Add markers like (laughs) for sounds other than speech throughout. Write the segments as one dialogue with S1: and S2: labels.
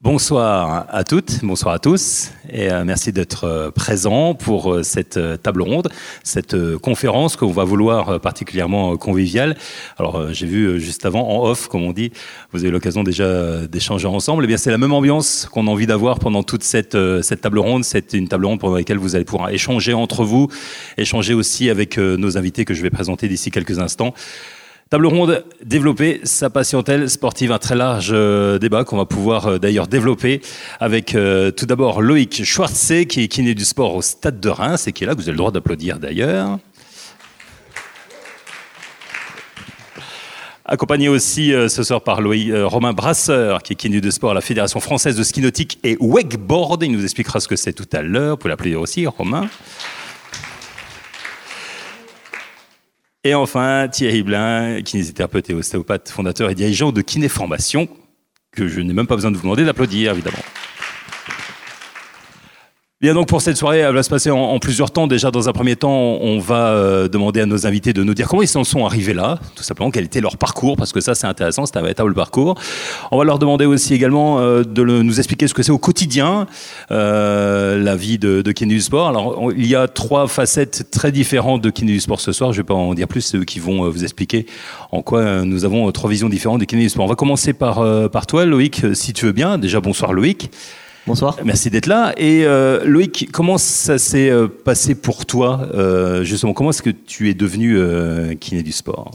S1: Bonsoir à toutes, bonsoir à tous, et euh, merci d'être euh, présents pour euh, cette table ronde, cette conférence qu'on va vouloir particulièrement conviviale. Alors, j'ai vu juste avant, en off, comme on dit, vous avez l'occasion déjà d'échanger ensemble. Et eh bien, c'est la même ambiance qu'on a envie d'avoir pendant toute cette, cette table ronde. C'est une table ronde pendant laquelle vous allez pouvoir échanger entre vous, échanger aussi avec nos invités que je vais présenter d'ici quelques instants. Table ronde, développer sa patientèle sportive, un très large euh, débat qu'on va pouvoir euh, d'ailleurs développer avec euh, tout d'abord Loïc Schwartzé, qui est kiné du sport au Stade de Reims et qui est là, vous avez le droit d'applaudir d'ailleurs. Accompagné aussi ce soir par Loïc, Romain Brasseur, qui est kiné de sport à la Fédération française de ski nautique et wakeboard. Il nous expliquera ce que c'est tout à l'heure. Vous pouvez l'applaudir aussi, Romain. Et enfin, Thierry Blin, kinésithérapeute et ostéopathe, fondateur et dirigeant de Kiné Formation, que je n'ai même pas besoin de vous demander d'applaudir, évidemment. Bien donc pour cette soirée, elle va se passer en, plusieurs temps. Déjà dans un premier temps, on va euh, demander à nos invités de nous dire comment ils en sont arrivés là, tout simplement, quel était leur parcours, parce que ça c'est intéressant, c'est un véritable parcours. On va leur demander aussi également euh, de nous expliquer ce que c'est au quotidien, euh, la vie de, de sport. Alors il y a trois facettes très différentes de kiné du sport ce soir. Je ne vais pas en dire plus, c'est eux qui vont vous expliquer en quoi nous avons trois visions différentes de kiné du sport. On va commencer par, par toi, Loïc, si tu veux bien. Déjà bonsoir Loïc.
S2: Bonsoir.
S1: Merci d'être là. Et euh, Loïc, comment ça s'est euh, passé pour toi euh, Justement, comment est-ce que tu es devenu kiné du sport?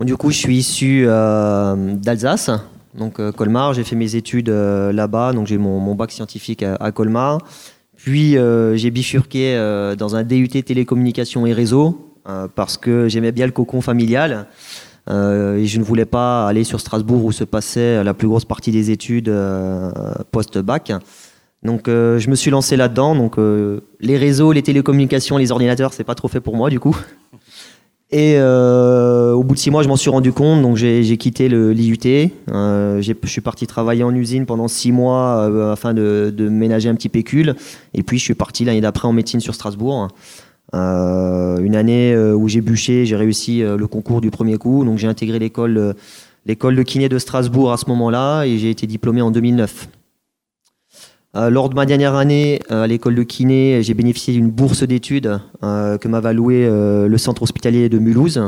S2: Du coup, je suis issu d'Alsace, donc Colmar. J'ai fait mes études là-bas, donc j'ai mon, bac scientifique à, Colmar. Puis j'ai bifurqué dans un DUT télécommunications et réseau parce que j'aimais bien le cocon familial. Euh, et je ne voulais pas aller sur Strasbourg où se passait la plus grosse partie des études euh, post-bac. Donc euh, je me suis lancé là-dedans. Donc les réseaux, les télécommunications, les ordinateurs, c'est pas trop fait pour moi du coup. Et au bout de six mois, je m'en suis rendu compte, donc j'ai quitté l'IUT. je suis parti travailler en usine pendant six mois afin de, ménager un petit pécule. Et puis je suis parti l'année d'après en médecine sur Strasbourg. Euh, une année euh, où j'ai bûché, j'ai réussi euh, le concours du premier coup, donc j'ai intégré l'école l'école de kiné de Strasbourg à ce moment-là et j'ai été diplômé en 2009. lors de ma dernière année à l'école de kiné, j'ai bénéficié d'une bourse d'études que m'avait alloué le centre hospitalier de Mulhouse.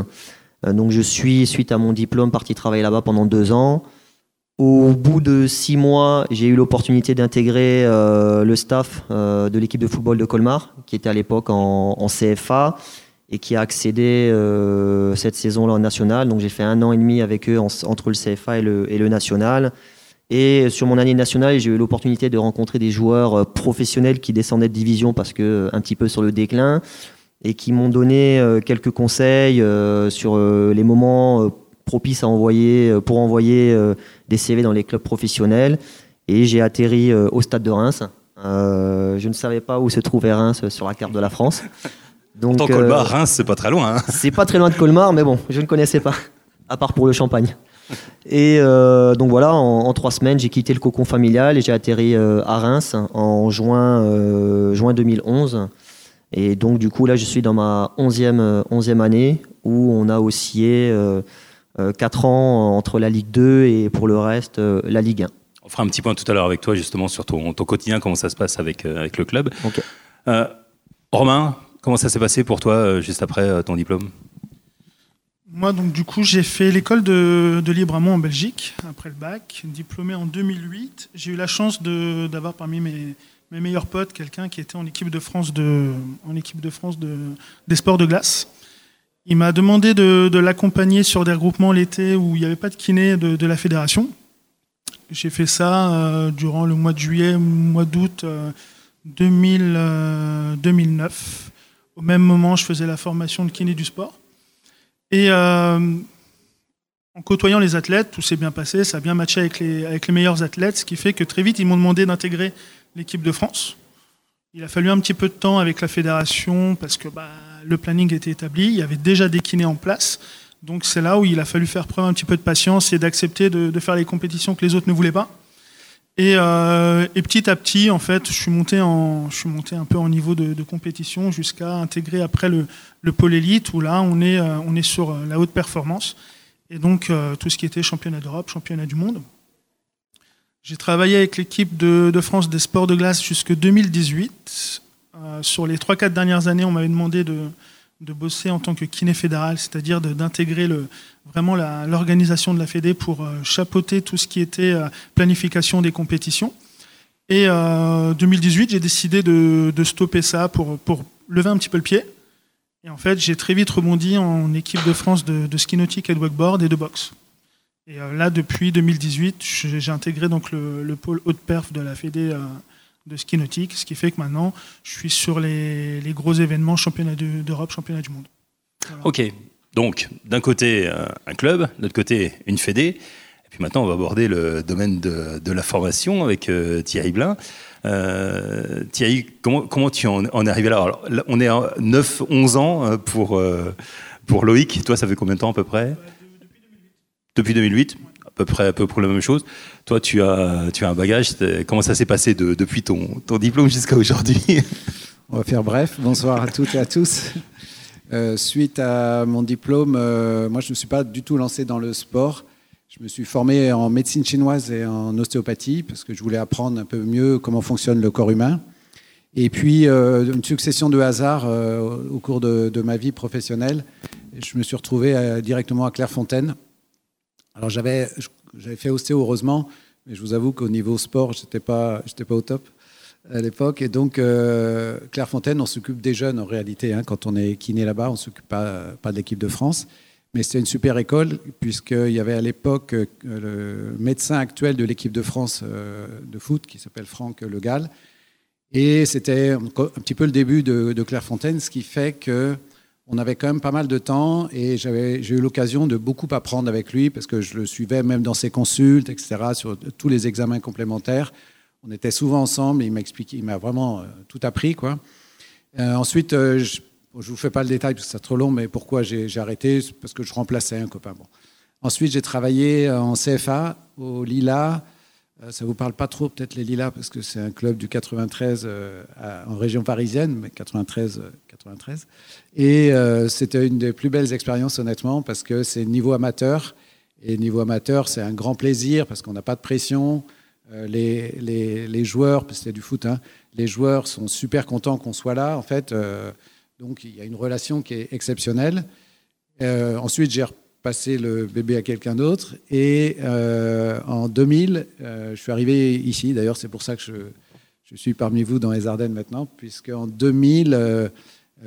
S2: donc je suis, suite à mon diplôme, parti travailler là-bas pendant deux ans. Au bout de six mois, j'ai eu l'opportunité d'intégrer euh, le staff euh, de l'équipe de football de Colmar, qui était à l'époque en, CFA et qui a accédé euh, cette saison-là en national. Donc j'ai fait un an et demi avec eux entre le CFA et le, et le national. Et sur mon année nationale, j'ai eu l'opportunité de rencontrer des joueurs professionnels qui descendaient de division parce que un petit peu sur le déclin et qui m'ont donné quelques conseils sur les moments propice à envoyer, pour envoyer des CV dans les clubs professionnels. Et j'ai atterri euh, au stade de Reims. je ne savais pas où se trouvait Reims sur la carte de la France. (laughs)
S1: Donc, Pourtant, Colmar, Reims, c'est pas très loin. Hein. (laughs)
S2: C'est pas très loin de Colmar, mais bon, je ne connaissais pas, à part pour le champagne. Et donc voilà, en, trois semaines, j'ai quitté le cocon familial et j'ai atterri à Reims en juin, juin 2011. Et donc du coup, là, je suis dans ma 11e, 11e année où on a oscillé 4 euh, ans entre la Ligue 2 et pour le reste euh, la Ligue 1.
S1: On fera un petit point tout à l'heure avec toi justement sur ton, quotidien, comment ça se passe avec, euh, avec le club. Romain, comment ça s'est passé pour toi juste après ton diplôme?
S3: Moi, donc, du coup, j'ai fait l'école de, de Libramont en Belgique, après le bac, diplômé en 2008. J'ai eu la chance d'avoir parmi mes, mes, meilleurs potes quelqu'un qui était en équipe de France, de, en équipe de France de, des sports de glace. Il m'a demandé de, l'accompagner sur des regroupements l'été où il n'y avait pas de kiné de, la fédération. J'ai fait ça euh, durant le mois de juillet, mois d'août 2009. Euh, Au même moment, je faisais la formation de kiné du sport. Et euh, en côtoyant les athlètes, tout s'est bien passé, ça a bien matché avec les, avec les meilleurs athlètes, ce qui fait que très vite, ils m'ont demandé d'intégrer l'équipe de France. Il a fallu un petit peu de temps avec la fédération parce que bah, le planning était établi, il y avait déjà des kinés en place. Donc c'est là où il a fallu faire preuve un petit peu de patience et d'accepter de, faire les compétitions que les autres ne voulaient pas. Euh, et, petit à petit, en fait, je suis monté, un peu en niveau de, compétition jusqu'à intégrer après le, pôle élite où là, on est, euh, sur euh, la haute performance. Et donc, tout ce qui était championnat d'Europe, championnat du monde. J'ai travaillé avec l'équipe de, France des sports de glace jusque 2018. Sur les 3-4 dernières années, on m'avait demandé de, bosser en tant que kiné fédéral, c'est-à-dire d'intégrer vraiment l'organisation de la Fédé pour euh, chapeauter tout ce qui était euh, planification des compétitions. Et en euh, 2018, j'ai décidé de, stopper ça pour, pour lever un petit peu le pied. Et en fait, j'ai très vite rebondi en équipe de France de, ski nautique et de wakeboard et de boxe. Et là, depuis 2018, j'ai intégré donc le, le pôle haute perf de la Fédé de ski nautique, ce qui fait que maintenant, je suis sur les, gros événements, championnat d'Europe, championnat du monde.
S1: Ok, donc d'un côté euh, un club, de l'autre côté une fédé, et puis maintenant on va aborder le domaine de, la formation avec euh, Thierry Blin. Euh, Thierry, comment, comment tu en, es arrivé là? Alors, On est à 9-11 ans pour, pour Loïc. Toi, ça fait combien de temps à peu près? Depuis 2008 à peu près à peu près la même chose. Toi, tu as, tu as un bagage. Comment ça s'est passé depuis ton, ton diplôme jusqu'à aujourd'hui (laughs)
S4: On va faire bref. Bonsoir à toutes et à tous. Euh, suite à mon diplôme, euh, moi, je ne me suis pas du tout lancé dans le sport. Je me suis formé en médecine chinoise et en ostéopathie parce que je voulais apprendre un peu mieux comment fonctionne le corps humain. Et puis, euh, une succession de hasards au cours de, ma vie professionnelle. Je me suis retrouvé directement à Clairefontaine alors j'avais, fait ostéo heureusement, mais je vous avoue qu'au niveau sport, j'étais pas, j'étais pas au top à l'époque. Et donc euh, Clairefontaine, on s'occupe des jeunes en réalité. Hein, quand on est kiné là-bas, on s'occupe pas, pas de l'équipe de France. Mais c'était une super école, puisqu'il y avait à l'époque euh, le médecin actuel de l'équipe de France euh, de foot, qui s'appelle Franck Le Gall. Et c'était un petit peu le début de, de Clairefontaine, ce qui fait que on avait quand même pas mal de temps et j'ai eu l'occasion de beaucoup apprendre avec lui parce que je le suivais même dans ses consultes, etc., sur tous les examens complémentaires. On était souvent ensemble et il m'a expliqué, il m'a vraiment euh, tout appris. Quoi. Euh, ensuite, euh, je ne vous fais pas le détail parce que c'est trop long, mais pourquoi j'ai arrêté? Parce que je remplaçais un copain. Bon. Ensuite, j'ai travaillé en CFA au Lila euh, ça vous parle pas trop, peut-être les Lilas, parce que c'est un club du 93 euh, en région parisienne, mais 93, 93. Euh, et c'était une des plus belles expériences, honnêtement, parce que c'est niveau amateur. Et niveau amateur, c'est un grand plaisir, parce qu'on n'a pas de pression. Les, les, les, joueurs, parce que c'est du foot, hein, les joueurs sont super contents qu'on soit là, en fait. donc il y a une relation qui est exceptionnelle. ensuite, j'ai passer le bébé à quelqu'un d'autre. Et euh, en 2000, euh, je suis arrivé ici. D'ailleurs, c'est pour ça que je, je, suis parmi vous dans les Ardennes maintenant, puisque en 2000, euh,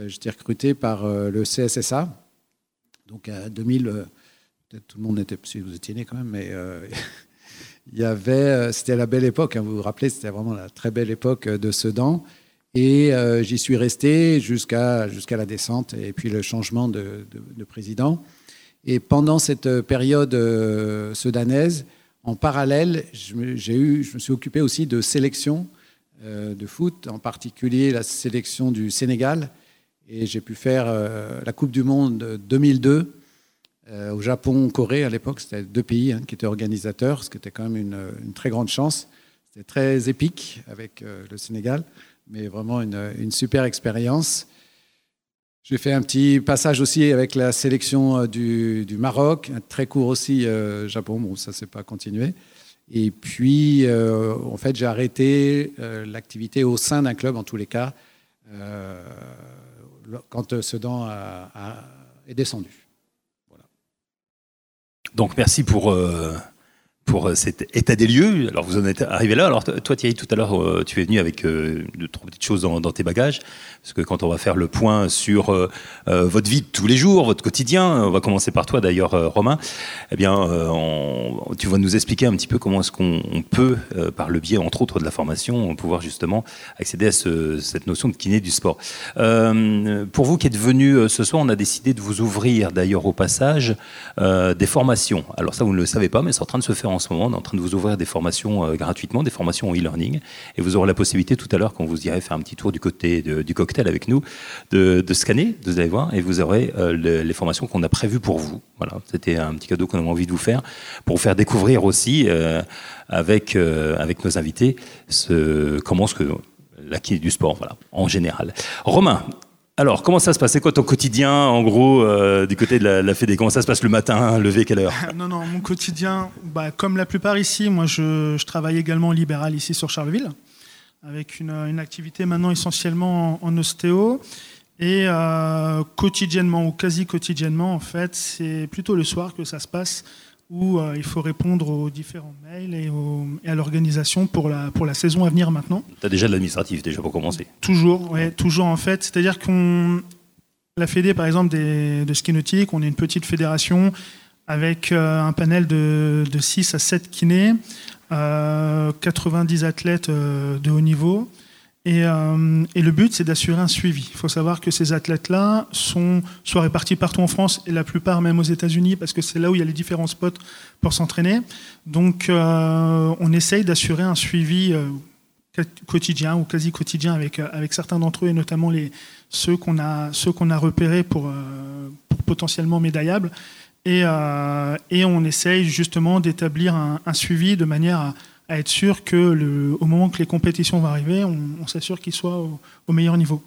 S4: j'étais recruté par le CSSA. Donc à 2000, peut-être tout le monde était, si vous étiez né quand même, mais (laughs) il y avait, c'était la belle époque. Hein, vous vous rappelez, c'était vraiment la très belle époque de Sedan. Et j'y suis resté jusqu'à la descente et puis le changement de président. Et pendant cette euh, période euh, sudanaise, en parallèle, je me, eu, je me suis occupé aussi de sélection euh, de foot, en particulier la sélection du Sénégal. Et j'ai pu faire la Coupe du Monde 2002 au Japon, Corée à l'époque. C'était deux pays hein, qui étaient organisateurs, ce qui était quand même une, très grande chance. C'était très épique avec le Sénégal, mais vraiment une super expérience. J'ai fait un petit passage aussi avec la sélection euh, du, Maroc, très court aussi euh, Japon, bon ça c'est pas continué. Et puis euh, en fait j'ai arrêté l'activité au sein d'un club en tous les cas quand Sedan a, est descendu. Voilà.
S1: Donc merci pour pour euh, cet état des lieux. Alors vous en êtes arrivé là. Alors toi Thierry, tout à l'heure, euh, tu es venu avec euh, deux trois petites choses dans, tes bagages, parce que quand on va faire le point sur votre vie de tous les jours, votre quotidien, on va commencer par toi d'ailleurs, Romain. Eh bien, tu vas nous expliquer un petit peu comment est-ce qu'on peut, par le biais entre autres de la formation, pouvoir justement accéder à cette notion de kiné du sport. pour vous qui êtes venus ce soir, on a décidé de vous ouvrir d'ailleurs au passage des formations. Alors ça, vous ne le savez pas, mais c'est en train de se faire en ce moment. En train de vous ouvrir des formations euh, gratuitement, des formations en e-learning. Et vous aurez la possibilité tout à l'heure, quand vous irez faire un petit tour du côté du cocktail avec nous, de, scanner, vous allez voir, et vous aurez euh, les formations qu'on a prévues pour vous. Voilà, c'était un petit cadeau qu'on avait envie de vous faire, pour vous faire découvrir aussi, euh, avec, avec nos invités, ce, comment ce que la du sport, voilà, en général. Romain, Alors, comment ça se passe? C'est quoi ton quotidien, en gros, euh, du côté de la, Fédé? Comment ça se passe le matin? Levé quelle heure? (laughs)
S3: Non, non, mon quotidien, bah, comme la plupart ici, moi je, travaille également en libéral ici sur Charleville, avec une, activité maintenant essentiellement en, en ostéo. Et euh, quotidiennement ou quasi quotidiennement, en fait, c'est plutôt le soir que ça se passe où euh, il faut répondre aux différents mails et, aux, et à l'organisation pour la, pour la saison à venir maintenant.
S1: Tu as déjà de l'administratif, déjà pour commencer
S3: Toujours, ouais, toujours en fait. C'est-à-dire qu'on. La Fédé, par exemple, des, de ski nautique, on est une petite fédération avec euh, un panel de, de 6 à 7 kinés, euh, 90 athlètes euh, de haut niveau. Et, euh, et, le but, c'est d'assurer un suivi. Il faut savoir que ces athlètes-là sont soit répartis partout en France et la plupart même aux États-Unis, parce que c'est là où il y a les différents spots pour s'entraîner. Donc, euh, on essaye d'assurer un suivi euh, quotidien ou quasi quotidien avec, avec certains d'entre eux, et notamment les, ceux qu'on a, ceux qu'on a repérés pour, euh, pour, potentiellement médaillables. Et, euh, et on essaye justement d'établir un suivi de manière à à être sûr que au moment que les compétitions vont arriver, on, s'assure qu'ils soient au, meilleur niveau.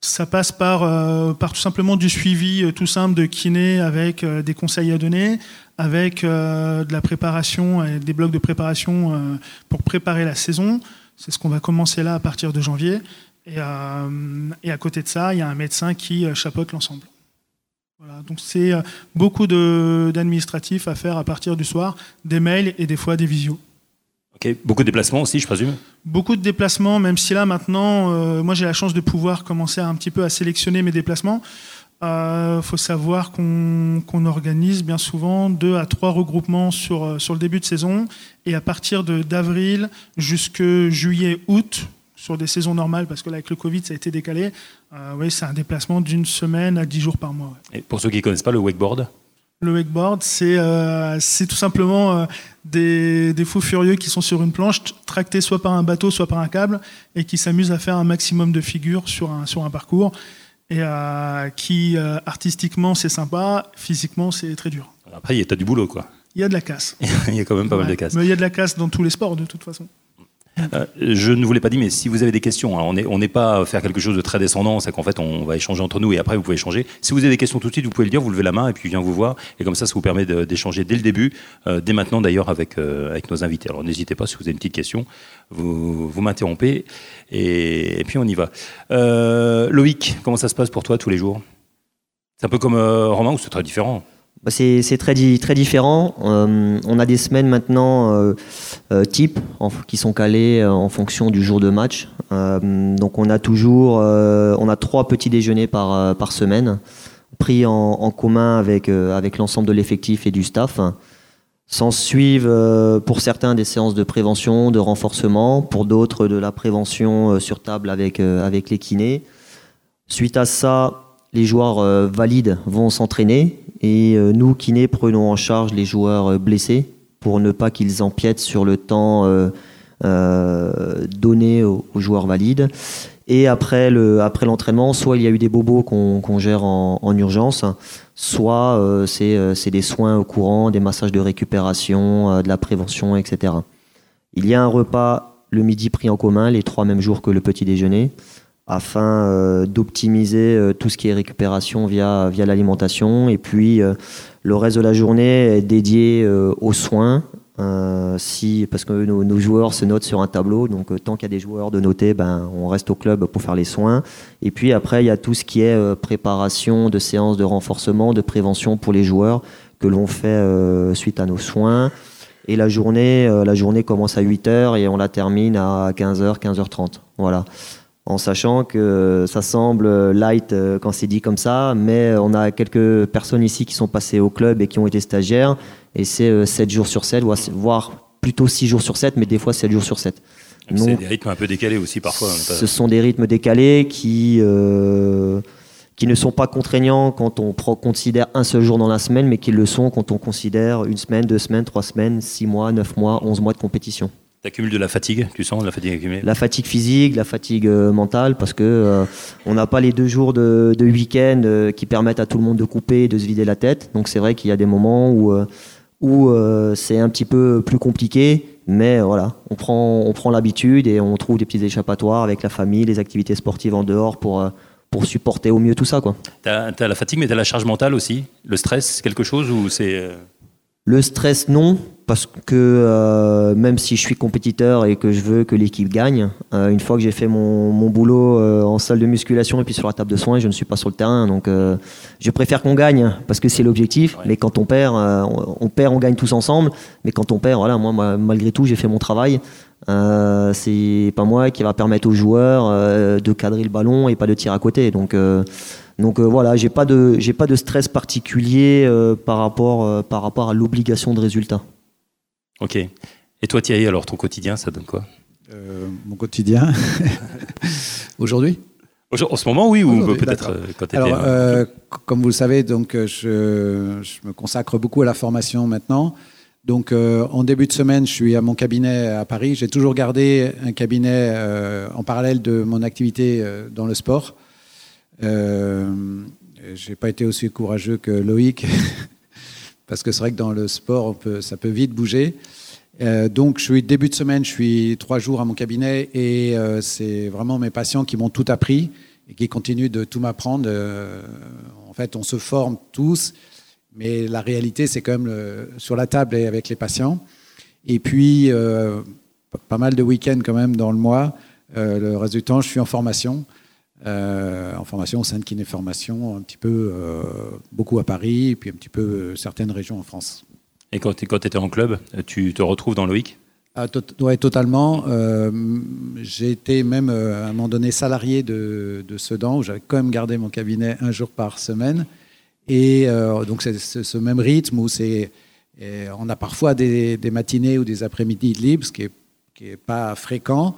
S3: Ça passe par, euh, par tout simplement du suivi euh, tout simple de kiné avec euh, des conseils à donner, avec de la préparation des blocs de préparation pour préparer la saison. C'est ce qu'on va commencer là à partir de janvier. Et, et à côté de ça, il y a un médecin qui chapeaute l'ensemble. Voilà, donc c'est beaucoup d'administratifs à faire à partir du soir, des mails et des fois des visios.
S1: Beaucoup de déplacements aussi, je présume
S3: Beaucoup de déplacements, même si là maintenant, euh, moi j'ai la chance de pouvoir commencer un petit peu à sélectionner mes déplacements. Il euh, faut savoir qu'on qu organise bien souvent deux à trois regroupements sur, sur le début de saison. Et à partir d'avril jusque juillet-août, sur des saisons normales, parce que là avec le Covid ça a été décalé, euh, oui, c'est un déplacement d'une semaine à dix jours par mois.
S1: Ouais. Et pour ceux qui ne connaissent pas le wakeboard
S3: le wakeboard, c'est euh, tout simplement euh, des, des, fous furieux qui sont sur une planche, tractés soit par un bateau, soit par un câble, et qui s'amusent à faire un maximum de figures sur un, sur un parcours, et euh, qui, artistiquement, c'est sympa, physiquement, c'est très dur.
S1: Après, il y a du boulot, quoi.
S3: Il y a de la casse. (laughs)
S1: il y a quand même pas ouais. mal de casse.
S3: Mais il y a de la casse dans tous les sports, de toute façon.
S1: Euh, je ne vous l'ai pas dit, mais si vous avez des questions, alors on n'est pas faire quelque chose de très descendant, c'est qu'en fait on va échanger entre nous et après vous pouvez échanger. Si vous avez des questions tout de suite, vous pouvez le dire, vous levez la main et puis je viens vous voir. Et comme ça, ça vous permet d'échanger dès le début, euh, dès maintenant d'ailleurs avec, euh, avec nos invités. Alors n'hésitez pas, si vous avez une petite question, vous, vous m'interrompez et, puis on y va. Loïc, comment ça se passe pour toi tous les jours? C'est un peu comme Romain ou c'est très différent?
S2: C'est très, différent. Euh, on a des semaines maintenant euh, euh, type qui sont calées en fonction du jour de match. Euh, donc on a toujours on a trois petits déjeuners par, par semaine pris en, en commun avec, avec l'ensemble de l'effectif et du staff. S'en suivent pour certains des séances de prévention, de renforcement, pour d'autres de la prévention sur table avec, avec les kinés. Suite à ça, les joueurs euh, valides vont s'entraîner et euh, nous, kinés, prenons en charge les joueurs euh, blessés pour ne pas qu'ils empiètent sur le temps donné aux, joueurs valides. Et après le après l'entraînement, soit il y a eu des bobos qu'on qu gère en, en, urgence, soit c'est des soins au courant, des massages de récupération, de la prévention, etc. Il y a un repas le midi pris en commun, les trois mêmes jours que le petit déjeuner afin euh, d'optimiser euh, tout ce qui est récupération via, via l'alimentation. Et puis euh, le reste de la journée est dédié aux soins. si, parce que nos, nos, joueurs se notent sur un tableau, donc tant qu'il y a des joueurs de noter, ben, on reste au club pour faire les soins. Et puis après, il y a tout ce qui est préparation de séances de renforcement, de prévention pour les joueurs que l'on fait suite à nos soins. Et la journée, la journée commence à 8h et on la termine à 15h, 15h30. Voilà en sachant que ça semble light euh, quand c'est dit comme ça, mais on a quelques personnes ici qui sont passées au club et qui ont été stagiaires, et c'est 7 euh, jours sur 7, voire plutôt 6 jours sur 7, mais des fois 7 jours sur 7.
S1: C'est des rythmes un peu décalés aussi parfois.
S2: Ce sont des rythmes décalés qui, euh, qui ne sont pas contraignants quand on considère un seul jour dans la semaine, mais qui le sont quand on considère une semaine, deux semaines, trois semaines, six mois, neuf mois, onze mois de compétition.
S1: Tu accumules de la fatigue, tu sens de la fatigue accumulée?
S2: La fatigue physique, la fatigue euh, mentale, parce que euh, on n'a pas les deux jours de, de week-end euh, qui permettent à tout le monde de couper et de se vider la tête. Donc c'est vrai qu'il y a des moments où, où c'est un petit peu plus compliqué, mais voilà, on prend, on prend l'habitude et on trouve des petits échappatoires avec la famille, les activités sportives en dehors pour, pour supporter au mieux tout ça.
S1: Tu as, la fatigue, mais tu as la charge mentale aussi? Le stress, quelque chose ou c'est...
S2: Le stress, non, parce que euh, même si je suis compétiteur et que je veux que l'équipe gagne, euh, une fois que j'ai fait mon, boulot euh, en salle de musculation et puis sur la table de soins, je ne suis pas sur le terrain. Donc je préfère qu'on gagne parce que c'est l'objectif. Mais quand on perd, on, perd, on gagne tous ensemble. Mais quand on perd, voilà, moi, malgré tout, j'ai fait mon travail. c'est pas moi qui va permettre aux joueurs de cadrer le ballon et pas de tirer à côté. Donc donc euh, voilà, j'ai pas de j'ai pas de stress particulier euh, par rapport euh, par rapport à l'obligation de résultat.
S1: Ok. Et toi Thierry, alors ton quotidien, ça donne quoi?
S4: Mon quotidien (laughs) aujourd'hui?
S1: En ce moment, oui, ou peut-être quand tu
S4: Alors, comme vous le savez, donc je, je, me consacre beaucoup à la formation maintenant. Donc, en début de semaine, je suis à mon cabinet à Paris. J'ai toujours gardé un cabinet en parallèle de mon activité dans le sport. Euh, j'ai pas été aussi courageux que Loïc, (laughs) parce que c'est vrai que dans le sport, ça peut vite bouger. Euh, donc, je suis début de semaine, je suis trois jours à mon cabinet et euh, c'est vraiment mes patients qui m'ont tout appris et qui continuent de tout m'apprendre. Euh, en fait, on se forme tous, mais la réalité, c'est quand même sur la table et avec les patients. Et puis, pas mal de week-ends quand même dans le mois. le reste du temps, je suis en formation. Euh, en formation au sein de Kiné Formation, un petit peu, euh, beaucoup à Paris, et puis un petit peu euh, certaines régions en France.
S1: Et quand tu étais en club, tu te retrouves dans Loïc?
S4: Ah, Oui, totalement. J'ai été même à un moment donné salarié de, de Sedan, où j'avais quand même gardé mon cabinet un jour par semaine. Et donc c'est ce même rythme où c'est, on a parfois des, des, matinées ou des après-midi libres, ce qui n'est pas fréquent.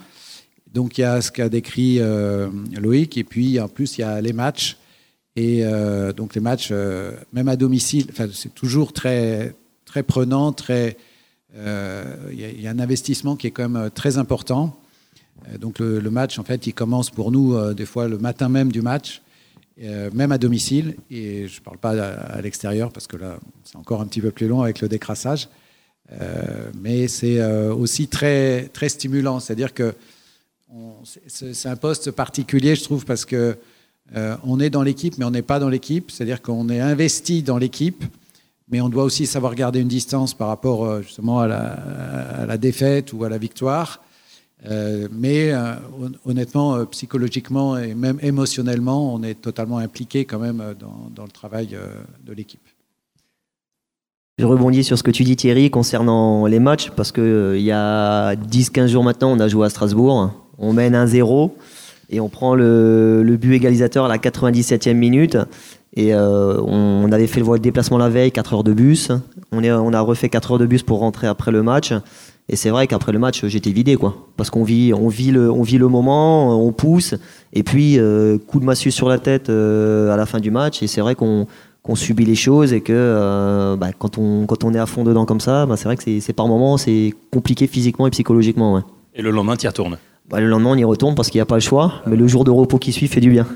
S4: Donc il y a ce qu'a décrit euh, Loïc, et puis en plus il y a les matchs. Et euh, donc les matchs, euh, même à domicile, c'est toujours très, très prenant, très. Il y, a un investissement qui est quand même très important. Donc le, match, en fait, il commence pour nous des fois le matin même du match, même à domicile. Et je ne parle pas à, l'extérieur parce que là, c'est encore un petit peu plus long avec le décrassage. mais c'est aussi très, très stimulant. C'est-à-dire que c'est un poste particulier, je trouve, parce que euh, on est dans l'équipe, mais on n'est pas dans l'équipe. C'est-à-dire qu'on est investi dans l'équipe, mais on doit aussi savoir garder une distance par rapport euh, justement à la, défaite ou à la victoire. Euh, mais honnêtement, psychologiquement et même émotionnellement, on est totalement impliqué quand même dans, dans le travail de l'équipe.
S2: Je rebondis sur ce que tu dis Thierry concernant les matchs, parce qu'il y a 10-15 jours maintenant, on a joué à Strasbourg on mène 1-0 et on prend le, but égalisateur à la 97e minute. Euh, on, avait fait le déplacement la veille, 4 heures de bus. On, a refait 4 heures de bus pour rentrer après le match. Et c'est vrai qu'après le match, j'étais vidé, quoi. Parce qu'on vit, le, moment, on pousse. Et puis, euh, coup de massue sur la tête euh, à la fin du match. Et c'est vrai qu'on subit les choses et que bah, quand, on, quand on est à fond dedans comme ça, bah, c'est vrai que c'est par moments, c'est compliqué physiquement et psychologiquement.
S1: Et le lendemain, tu y retournes
S2: bah, le lendemain, on y retourne parce qu'il n'y a pas le choix. Mais le jour de repos qui suit fait du bien.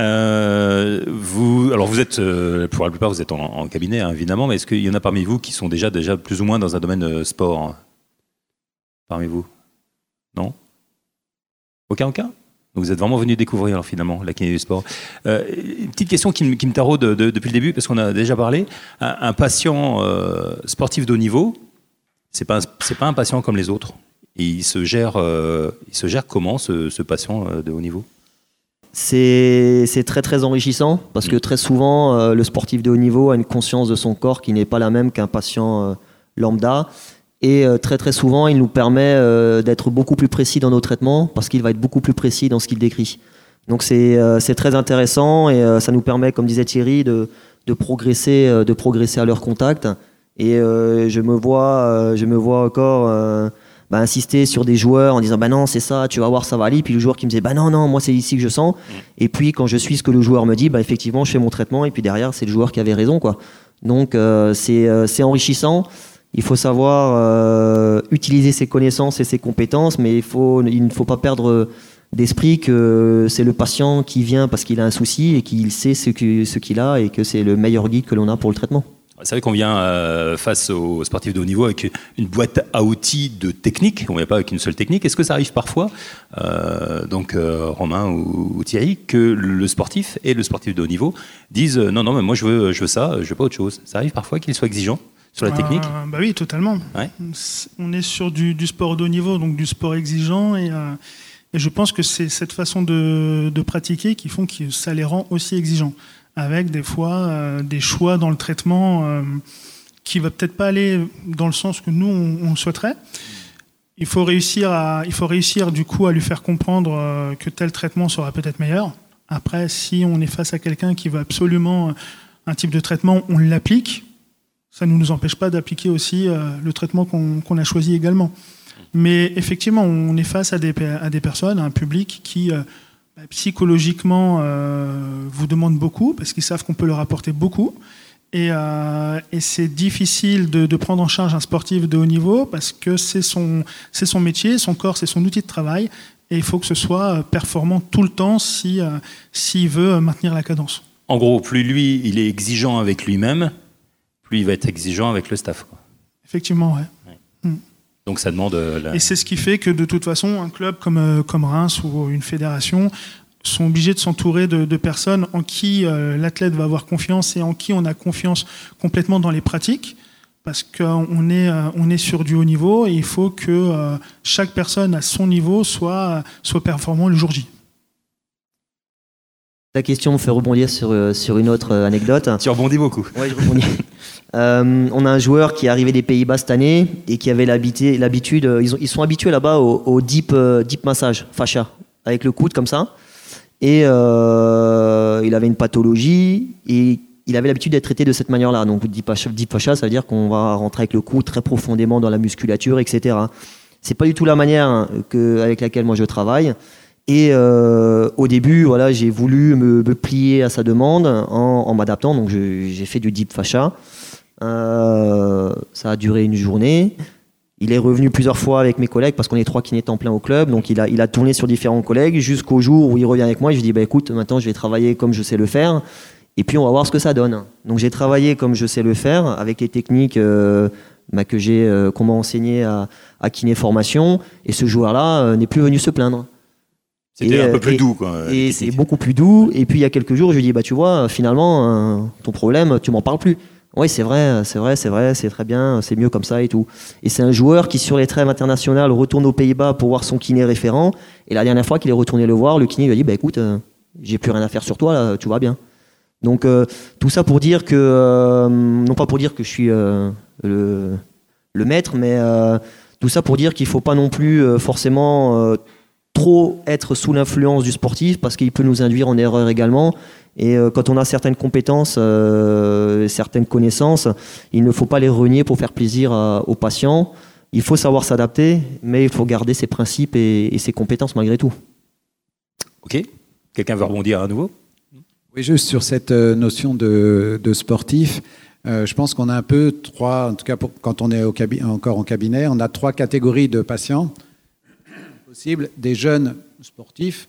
S1: Euh, vous, alors vous êtes, euh, pour la plupart, vous êtes en, cabinet, hein, évidemment, mais est-ce qu'il y en a parmi vous qui sont déjà, déjà plus ou moins dans un domaine euh, sport hein, Parmi vous? Non? Aucun, aucun? Vous êtes vraiment venu découvrir finalement la kiné du sport. une petite question qui, me taraude depuis le début, parce qu'on a déjà parlé. Un, patient sportif de haut niveau, c'est pas, pas un patient comme les autres? Il se gère, euh, il se gère comment ce, patient euh, de haut niveau?
S2: C'est très très enrichissant parce que très souvent euh, le sportif de haut niveau a une conscience de son corps qui n'est pas la même qu'un patient lambda et très très souvent il nous permet d'être beaucoup plus précis dans nos traitements parce qu'il va être beaucoup plus précis dans ce qu'il décrit. Donc c'est très intéressant et ça nous permet, comme disait Thierry, de, de, progresser, de progresser à leur contact. Et je, me vois, je me vois encore bah, insister sur des joueurs en disant bah non c'est ça tu vas voir ça va aller. Puis le joueur qui me disait bah non non moi c'est ici que je sens. Mm. et puis quand je suis ce que le joueur me dit bah effectivement je fais mon traitement. Et puis derrière c'est le joueur qui avait raison quoi. Donc euh, euh, c'est enrichissant. Il faut savoir euh, utiliser ses connaissances et ses compétences mais il faut il ne faut pas perdre d'esprit que c'est le patient qui vient parce qu'il a un souci et qu'il sait ce qu'il ce qu'il a et que c'est le meilleur guide que l'on a pour le traitement
S1: C'est vrai qu'on vient euh, face aux sportifs de haut niveau avec une boîte à outils de technique. On ne vient pas avec une seule technique. Est-ce que ça arrive parfois, euh, donc euh, Romain ou, Thierry, que le sportif et le sportif de haut niveau disent non, non, mais moi je veux, je veux ça, je veux pas autre chose. Ça arrive parfois qu'ils soient exigeants sur la technique
S3: Bah oui, totalement. On est sur du, sport de haut niveau, donc du sport exigeant et, et je pense que c'est cette façon de, de pratiquer qui font que ça les rend aussi exigeants avec des fois euh, des choix dans le traitement euh, qui va peut-être pas aller dans le sens que nous on, souhaiterait. Il faut réussir à, il faut réussir du coup à lui faire comprendre euh, que tel traitement sera peut-être meilleur. Après, si on est face à quelqu'un qui veut absolument un type de traitement, on l'applique. Ça ne nous empêche pas d'appliquer aussi le traitement qu'on a choisi également. Mais effectivement, on est face à des, à des personnes, à un public qui bah, psychologiquement euh, vous demandent beaucoup parce qu'ils savent qu'on peut leur apporter beaucoup. Et, euh, c'est difficile de, prendre en charge un sportif de haut niveau parce que c'est son, c'est son métier, son corps, c'est son outil de travail. Et il faut que ce soit performant tout le temps si, euh, s'il veut maintenir la cadence.
S1: En gros, plus lui, il est exigeant avec lui-même, plus il va être exigeant avec le staff.
S3: Effectivement, ouais.
S1: Donc ça demande. Euh,
S3: Et c'est ce qui fait que de toute façon, un club comme, euh, comme Reims ou une fédération sont obligés de s'entourer de, personnes en qui euh, l'athlète va avoir confiance et en qui on a confiance complètement dans les pratiques. Parce qu'on est, on est sur du haut niveau et il faut que chaque personne à son niveau soit, soit performant le jour J.
S2: Ta question me fait rebondir sur, sur une autre anecdote.
S1: Tu rebondis beaucoup.
S2: Oui, je rebondis. Euh, on a un joueur qui est arrivé des Pays-Bas cette année et qui avait l'habitude, euh, ils, sont habitués là-bas au, deep, euh, deep massage, fascia, avec le coude comme ça. Et il avait une pathologie et il avait l'habitude d'être traité de cette manière-là. Donc deep fascia, ça veut dire qu'on va rentrer avec le coude très profondément dans la musculature, etc. C'est pas du tout la manière avec laquelle moi je travaille. Et au début, voilà, j'ai voulu me, plier à sa demande en, en m'adaptant. Donc j'ai fait du deep fascia. Euh, ça a duré une journée. Il est revenu plusieurs fois avec mes collègues parce qu'on est trois qui en plein au club. Donc il a, il a tourné sur différents collègues jusqu'au jour où il revient avec moi. Et je lui dis bah, écoute, maintenant je vais travailler comme je sais le faire. Et puis on va voir ce que ça donne. Donc j'ai travaillé comme je sais le faire avec les techniques euh, bah, que j'ai euh, qu'on m'a enseigné à, à kiné formation. Et ce joueur-là n'est plus venu se plaindre.
S1: C'était un peu plus doux, quoi.
S2: Et c'est beaucoup plus doux. Et puis il y a quelques jours, je lui dis bah tu vois, finalement, ton problème, tu m'en parles plus. Oui, c'est vrai, c'est vrai, c'est vrai, c'est très bien, c'est mieux comme ça et tout. Et c'est un joueur qui, sur les trêves internationales, retourne aux Pays-Bas pour voir son kiné référent. Et la dernière fois qu'il est retourné le voir, le kiné lui a dit bah, écoute, euh, j'ai plus rien à faire sur toi, là, tu vas bien. Donc, euh, tout ça pour dire que, euh, non pas pour dire que je suis le, le, maître, mais tout ça pour dire qu'il ne faut pas non plus forcément trop être sous l'influence du sportif parce qu'il peut nous induire en erreur également. Et euh, quand on a certaines compétences, euh, certaines connaissances, il ne faut pas les renier pour faire plaisir aux patients. Il faut savoir s'adapter, mais il faut garder ses principes et, ses compétences malgré tout.
S1: Ok. Quelqu'un veut rebondir à nouveau?
S4: Oui, juste sur cette euh, notion de, sportif. je pense qu'on a un peu trois, en tout cas quand on est au encore en cabinet, on a trois catégories de patients possibles. Des jeunes sportifs,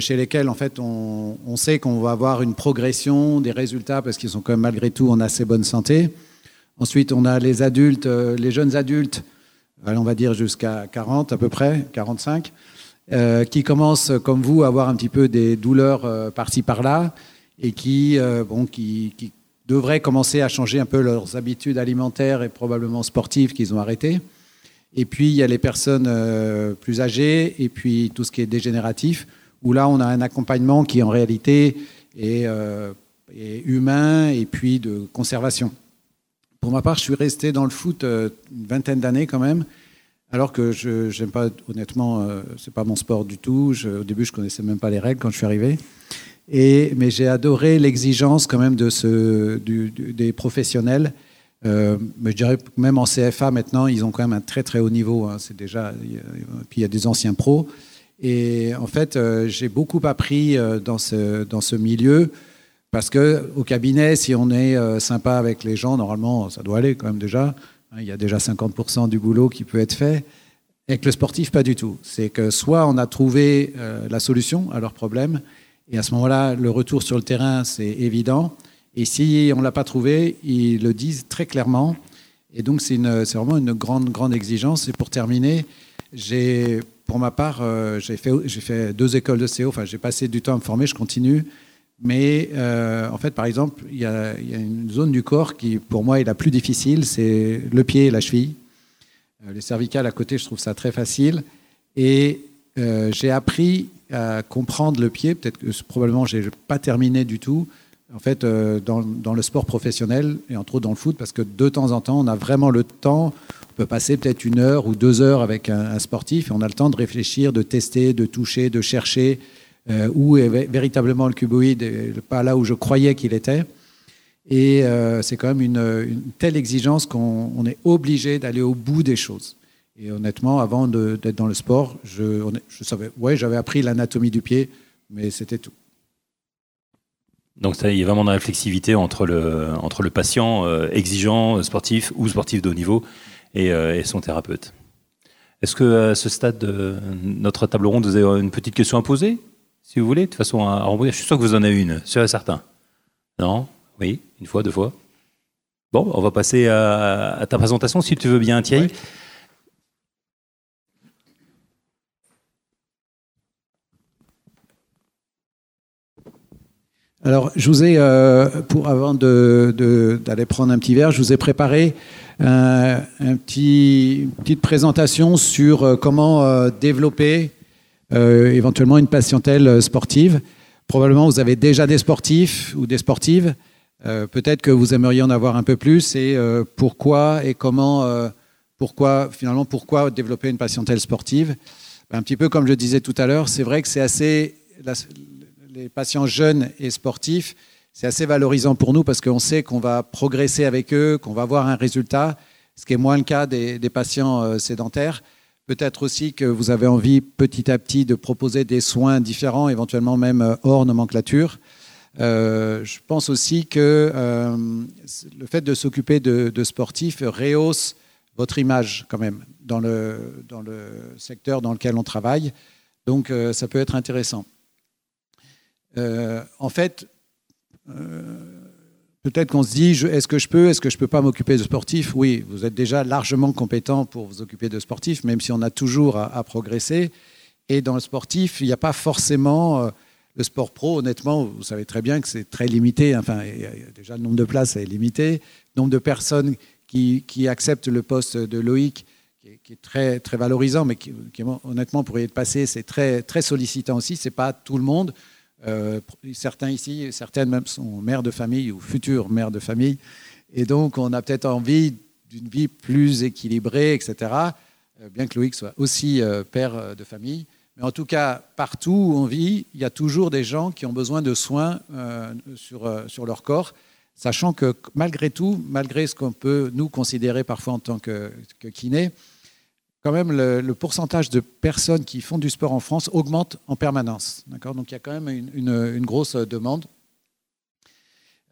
S4: chez lesquels en fait on, sait qu'on va avoir une progression des résultats parce qu'ils sont quand même malgré tout en assez bonne santé. Ensuite, on a les adultes, euh, les jeunes adultes, on va dire jusqu'à 40 à peu près, 45, euh, qui commencent comme vous à avoir un petit peu des douleurs par-ci par-là et qui, bon, qui, devraient commencer à changer un peu leurs habitudes alimentaires et probablement sportives qu'ils ont arrêtées. Et puis il y a les personnes plus âgées et puis tout ce qui est dégénératif où là, on a un accompagnement qui, en réalité, euh, est, humain et puis de conservation. Pour ma part, je suis resté dans le foot euh, une vingtaine d'années quand même, alors que je n'aime pas, honnêtement, euh, c'est pas mon sport du tout. au début, je connaissais même pas les règles quand je suis arrivé. Et, mais j'ai adoré l'exigence quand même de ce, des professionnels. mais je dirais même en CFA maintenant, ils ont quand même un très très haut niveau. Hein. c'est déjà, puis il y a des anciens pros. Et en fait, euh, j'ai beaucoup appris euh, dans ce, dans ce milieu. Parce qu'au cabinet, si on est euh, sympa avec les gens, normalement, ça doit aller quand même déjà. Hein, il y a déjà 50% du boulot qui peut être fait. Avec le sportif, pas du tout. C'est que soit on a trouvé la solution à leurs problèmes, et à ce moment-là, le retour sur le terrain, c'est évident. Et si on ne l'a pas trouvé, ils le disent très clairement. Et donc, c'est vraiment une grande, grande exigence. Et pour terminer, j'ai, pour ma part, euh, j'ai fait, fait, deux écoles de CO. Enfin, j'ai passé du temps à me former, je continue. Mais euh, en fait, par exemple, il y, a, une zone du corps qui, pour moi, est la plus difficile, c'est le pied et la cheville. Euh, les cervicales à côté, je trouve ça très facile. Et j'ai appris à comprendre le pied. Peut-être que probablement, j'ai pas terminé du tout en fait, euh, dans, le sport professionnel, et entre autres dans le foot, parce que de temps en temps, on a vraiment le temps, on peut passer peut-être une heure ou deux heures avec un, sportif, et on a le temps de réfléchir, de tester, de toucher, de chercher euh, où est véritablement le cuboïde, pas là où je croyais qu'il était. Et euh, c'est quand même une, telle exigence qu'on est obligé d'aller au bout des choses. Et honnêtement, avant d'être dans le sport, je, je savais, ouais, j'avais appris l'anatomie du pied, mais c'était tout.
S1: Donc il y a vraiment réflexivité entre le, entre le patient euh, exigeant, sportif ou sportif de haut niveau et, euh, son thérapeute. Est-ce que à ce stade de notre table ronde, vous avez une petite question à poser, si vous voulez, de façon à rebondir? Je suis sûr que vous en avez une, sûr et certain. Non? Oui Une fois, deux fois Bon, on va passer à, ta présentation, si tu veux bien, Thierry.
S4: Alors, je vous ai, euh, pour avant d'aller prendre un petit verre, je vous ai préparé petit, une petite présentation sur euh, comment euh, développer éventuellement une patientèle sportive. Probablement, vous avez déjà des sportifs ou des sportives. Peut-être que vous aimeriez en avoir un peu plus. Et pourquoi et comment, pourquoi finalement, pourquoi développer une patientèle sportive Un petit peu comme je disais tout à l'heure, c'est vrai que c'est assez les patients jeunes et sportifs, c'est assez valorisant pour nous parce qu'on sait qu'on va progresser avec eux, qu'on va avoir un résultat, ce qui est moins le cas des, patients euh, sédentaires. Peut-être aussi que vous avez envie petit à petit de proposer des soins différents, éventuellement même euh, hors nomenclature. Euh, je pense aussi que le fait de s'occuper de, sportifs rehausse votre image quand même dans le, dans le secteur dans lequel on travaille. Donc ça peut être intéressant. Euh, en fait, euh, peut-être qu'on se dit, est-ce que je peux, est-ce que je peux pas m'occuper de sportifs? Oui, vous êtes déjà largement compétent pour vous occuper de sportifs, même si on a toujours à, progresser. Et dans le sportif, il n'y a pas forcément euh, le sport pro. Honnêtement, vous savez très bien que c'est très limité. Enfin, déjà le nombre de places est limité, le nombre de personnes qui, acceptent le poste de Loïc qui est, très, très valorisant, mais qui, honnêtement, pour y être passé, c'est très, très sollicitant aussi. Ce n'est pas tout le monde. Euh, certains ici, certaines même sont mères de famille ou futures mères de famille. Et donc, on a peut-être envie d'une vie plus équilibrée, etc. Euh, bien que Loïc soit aussi euh, père de famille. Mais en tout cas, partout où on vit, il y a toujours des gens qui ont besoin de soins sur, sur leur corps, sachant que malgré tout, malgré ce qu'on peut nous considérer parfois en tant que, que kiné, quand même, le, pourcentage de personnes qui font du sport en France augmente en permanence. Donc il y a quand même une, grosse demande.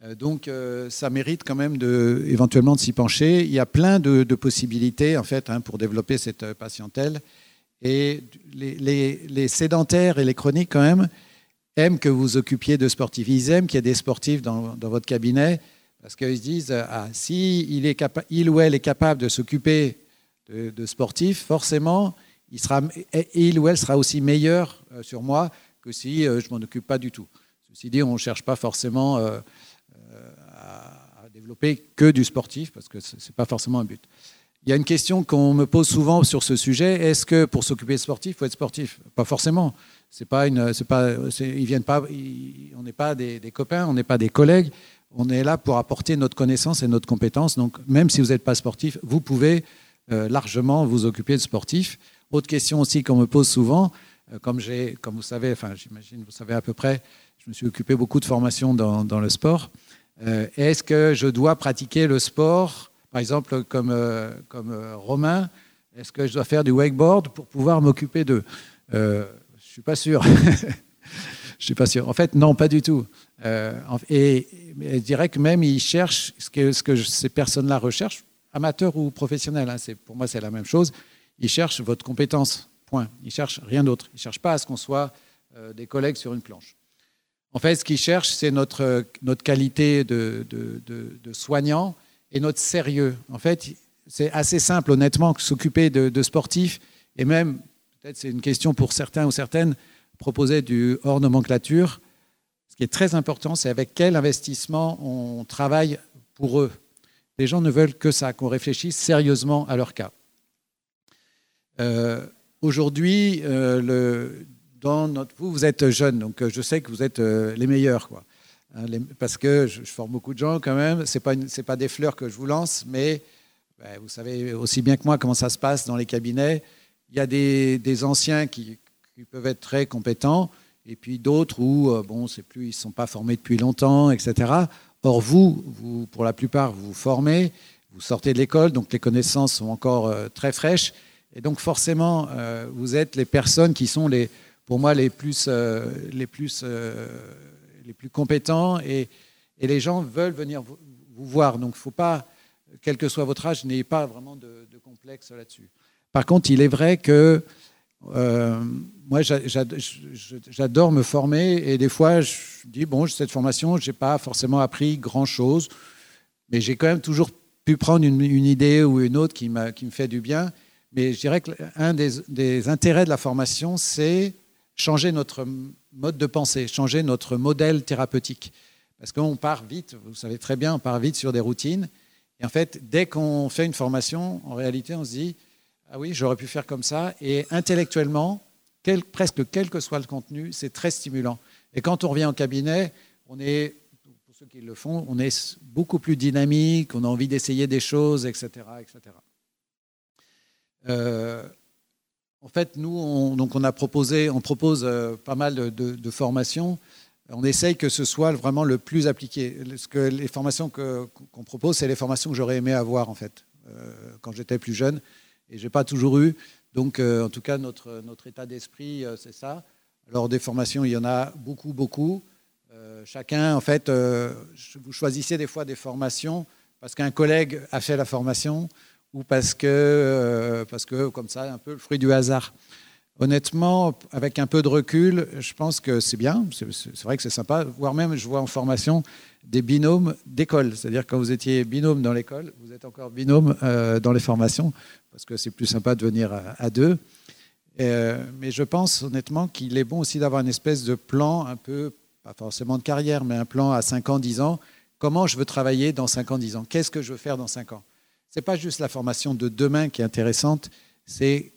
S4: Euh, donc euh, ça mérite quand même de, éventuellement de s'y pencher. Il y a plein de, possibilités en fait hein, pour développer cette patientèle. Et les, sédentaires et les chroniques quand même aiment que vous occupiez de sportifs. Ils aiment qu'il y ait des sportifs dans, votre cabinet parce qu'ils se disent ah, si il, est il ou elle est capable de s'occuper de, sportif, forcément, il, sera, il ou elle sera aussi meilleur euh, sur moi que si euh, je m'en occupe pas du tout. Ceci dit, on ne cherche pas forcément euh, à, développer que du sportif, parce que ce n'est pas forcément un but. Il y a une question qu'on me pose souvent sur ce sujet. Est-ce que pour s'occuper de sportif, il faut être sportif? Pas forcément. C'est pas une, c'est pas, ils viennent pas, on n'est pas des, des, copains, on n'est pas des collègues. On est là pour apporter notre connaissance et notre compétence. Donc, même si vous n'êtes pas sportif, vous pouvez euh, largement vous occuper de sportifs. Autre question aussi qu'on me pose souvent, euh, comme, vous savez, enfin j'imagine vous savez à peu près, je me suis occupé beaucoup de formations dans, le sport. Euh, est-ce que je dois pratiquer le sport, par exemple comme, comme Romain Est-ce que je dois faire du wakeboard pour pouvoir m'occuper d'eux? Je suis pas sûr. (laughs) je suis pas sûr. En fait, non, pas du tout. et, je dirais que même ils cherchent ce que ces personnes-là recherchent, amateur ou professionnel, hein, pour moi c'est la même chose, ils cherchent votre compétence, point. Ils cherchent rien d'autre. Ils ne cherchent pas à ce qu'on soit euh, des collègues sur une planche. En fait, ce qu'ils cherchent, c'est notre, notre qualité de, de, soignant et notre sérieux. En fait, c'est assez simple, honnêtement, s'occuper de, sportifs, et même, peut-être c'est une question pour certains ou certaines, proposer du hors nomenclature. Ce qui est très important, c'est avec quel investissement on travaille pour eux. Les gens ne veulent que ça, qu'on réfléchisse sérieusement à leur cas. Euh, aujourd'hui, euh, dans notre, vous, vous êtes jeunes, donc euh, je sais que vous êtes les meilleurs. Hein, parce que je, forme beaucoup de gens quand même. C'est pas pas des fleurs que je vous lance, mais ben, vous savez aussi bien que moi comment ça se passe dans les cabinets. Il y a des, anciens qui, peuvent être très compétents, et puis d'autres où bon, plus, ils sont pas formés depuis longtemps, etc. Or vous, vous, pour la plupart, vous vous formez, vous sortez de l'école, donc les connaissances sont encore très fraîches. Et donc forcément, euh, vous êtes les personnes qui sont les, pour moi les plus, euh, les plus, euh, les plus compétents et, et, les gens veulent venir vous, voir. Donc il ne faut pas, quel que soit votre âge, n'ayez pas vraiment de, complexe là-dessus. Par contre, il est vrai que moi, j'adore me former et des fois, je dis, bon, cette formation, je n'ai pas forcément appris grand-chose, mais j'ai quand même toujours pu prendre une, idée ou une autre qui, qui me fait du bien. Mais je dirais qu'un des, des intérêts de la formation, c'est changer notre mode de pensée, changer notre modèle thérapeutique. Parce qu'on part vite, vous savez très bien, on part vite sur des routines. Et en fait, dès qu'on fait une formation, en réalité, on se dit, ah oui, j'aurais pu faire comme ça. Et intellectuellement, presque quel que soit le contenu, c'est très stimulant. Et quand on revient au cabinet, on est, pour ceux qui le font, on est beaucoup plus dynamique, on a envie d'essayer des choses, etc. etc. Euh, en fait, nous, on, donc on a proposé, on propose euh, pas mal de, formations. On essaye que ce soit vraiment le plus appliqué. Ce que les formations qu'on propose, c'est les formations que j'aurais aimé avoir en fait euh, quand j'étais plus jeune, et j'ai pas toujours eu. Donc, en tout cas, notre, état d'esprit, c'est ça. Alors, des formations, il y en a beaucoup, beaucoup. chacun, en fait, vous choisissez des fois des formations parce qu'un collègue a fait la formation ou parce que, euh, parce que comme ça, un peu le fruit du hasard. Honnêtement, avec un peu de recul, je pense que c'est bien, c'est vrai que c'est sympa, voire même je vois en formation des binômes d'école. C'est-à-dire quand vous étiez binôme dans l'école, vous êtes encore binôme euh, dans les formations, parce que c'est plus sympa de venir à, deux. Euh, mais je pense honnêtement qu'il est bon aussi d'avoir une espèce de plan un peu, pas forcément de carrière, mais un plan à 5 ans, 10 ans. Comment je veux travailler dans 5 ans, 10 ans? Qu'est-ce que je veux faire dans 5 ans? N'est pas juste la formation de demain qui est intéressante, c'est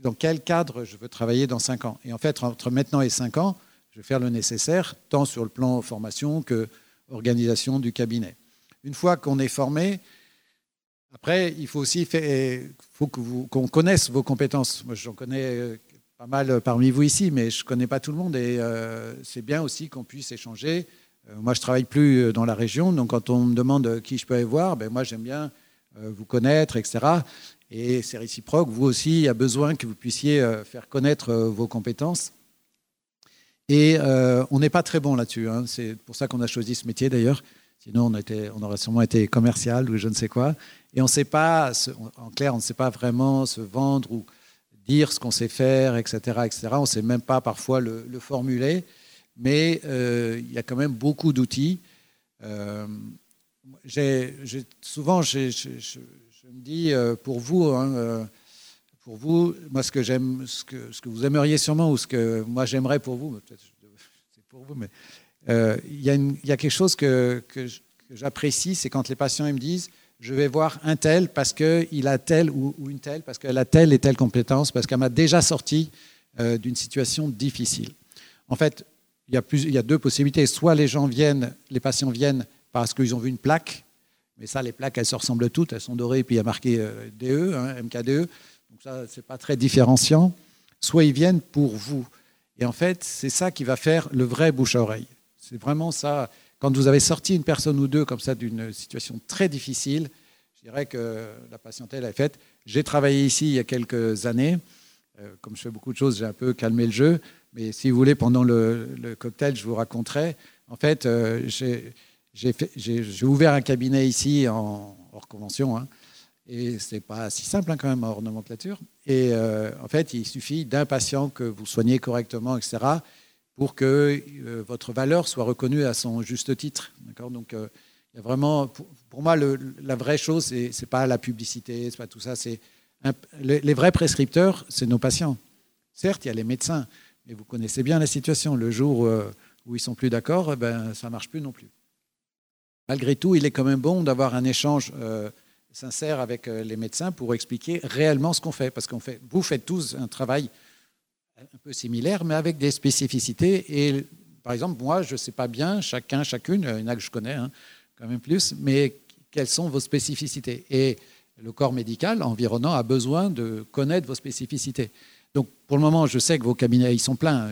S4: dans quel cadre je veux travailler dans 5 ans. Et en fait, entre maintenant et 5 ans, je vais faire le nécessaire, tant sur le plan formation que organisation du cabinet. Une fois qu'on est formé, après, il faut aussi faire, faut qu'on connaisse vos compétences. Moi, j'en connais euh, pas mal parmi vous ici, mais je ne connais pas tout le monde et euh, c'est bien aussi qu'on puisse échanger. Euh, moi, je travaille plus dans la région, donc quand on me demande qui je peux aller voir, ben moi, j'aime bien vous connaître, etc. Et c'est réciproque. Vous aussi, il y a besoin que vous puissiez euh, faire connaître euh, vos compétences. Et on n'est pas très bon là-dessus. Hein. C'est pour ça qu'on a choisi ce métier d'ailleurs. Sinon, on, aurait sûrement été commercial ou je ne sais quoi. Et on ne sait pas, en clair, on ne sait pas vraiment se vendre ou dire ce qu'on sait faire, etc. etc. On ne sait même pas parfois le, formuler. Mais il y a quand même beaucoup d'outils souvent, je, me dis, euh, pour vous, hein, euh, pour vous, moi, ce que j'aime, ce que, ce que, vous aimeriez sûrement, ou ce que moi j'aimerais pour vous, peut-être (laughs) c'est pour vous, mais euh, il y, a quelque chose que, j'apprécie, c'est quand les patients me disent, je vais voir un tel parce qu'il a telle ou, une telle, parce qu'elle a telle et telle compétence, parce qu'elle m'a déjà sorti d'une situation difficile. En fait, il y, a plus, il y a deux possibilités. Soit les gens viennent, les patients viennent parce qu'ils ont vu une plaque. Mais ça, les plaques, elles se ressemblent toutes. Elles sont dorées, puis il y a marqué euh, DE, hein, MKDE. Donc ça, c'est pas très différenciant. Soit ils viennent pour vous. Et en fait, c'est ça qui va faire le vrai bouche à oreille. C'est vraiment ça. Quand vous avez sorti une personne ou deux comme ça d'une situation très difficile, je dirais que la patientèle est faite. J'ai travaillé ici il y a quelques années. Euh, comme je fais beaucoup de choses, j'ai un peu calmé le jeu. Mais si vous voulez, pendant le, cocktail, je vous raconterai. En fait, euh, j'ai j'ai ouvert un cabinet ici en hors convention, hein, et c'est pas si simple hein, quand même hors nomenclature. Et euh, en fait, il suffit d'un patient que vous soignez correctement, etc., pour que votre valeur soit reconnue à son juste titre. D'accord? Donc, il y a vraiment, pour, moi, la vraie chose, c'est n'est pas la publicité, c'est pas tout ça. C'est les, vrais prescripteurs, c'est nos patients. Certes, il y a les médecins, mais vous connaissez bien la situation. Le jour où ils sont plus d'accord, eh ben, ça marche plus non plus. Malgré tout, il est quand même bon d'avoir un échange sincère avec les médecins pour expliquer réellement ce qu'on fait. Parce qu'on fait, vous faites tous un travail un peu similaire, mais avec des spécificités. Et par exemple, moi, je ne sais pas bien, chacun, chacune, il y en a que je connais hein, quand même plus, mais quelles sont vos spécificités? Et le corps médical environnant a besoin de connaître vos spécificités. Donc, pour le moment, je sais que vos cabinets, ils sont pleins,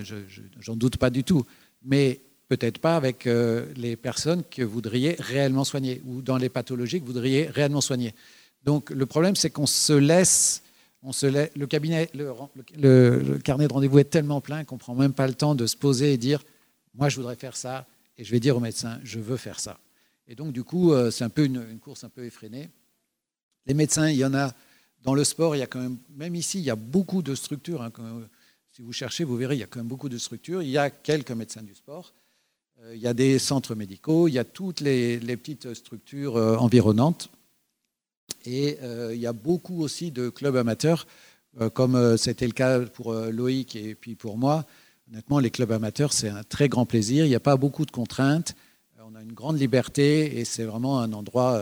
S4: j'en doute pas du tout, mais peut-être pas avec euh, les personnes que vous voudriez réellement soigner ou dans les pathologies que vous voudriez réellement soigner. Donc, le problème, c'est qu'on se laisse on se le, cabinet, le, carnet de rendez-vous est tellement plein qu'on ne prend même pas le temps de se poser et dire Moi, je voudrais faire ça, et je vais dire au médecin Je veux faire ça. Et donc, du coup, euh, c'est un peu une, course un peu effrénée. Les médecins, il y en a dans le sport, il y a quand même, même ici, il y a beaucoup de structures. Hein, si vous cherchez, vous verrez, il y a quand même beaucoup de structures. Il y a quelques médecins du sport. Euh, il y a des centres médicaux, il y a toutes les, petites structures euh, environnantes. Et euh, il y a beaucoup aussi de clubs amateurs, comme c'était le cas pour Loïc et puis pour moi. Honnêtement, les clubs amateurs, c'est un très grand plaisir. Il n'y a pas beaucoup de contraintes. On a une grande liberté et c'est vraiment un endroit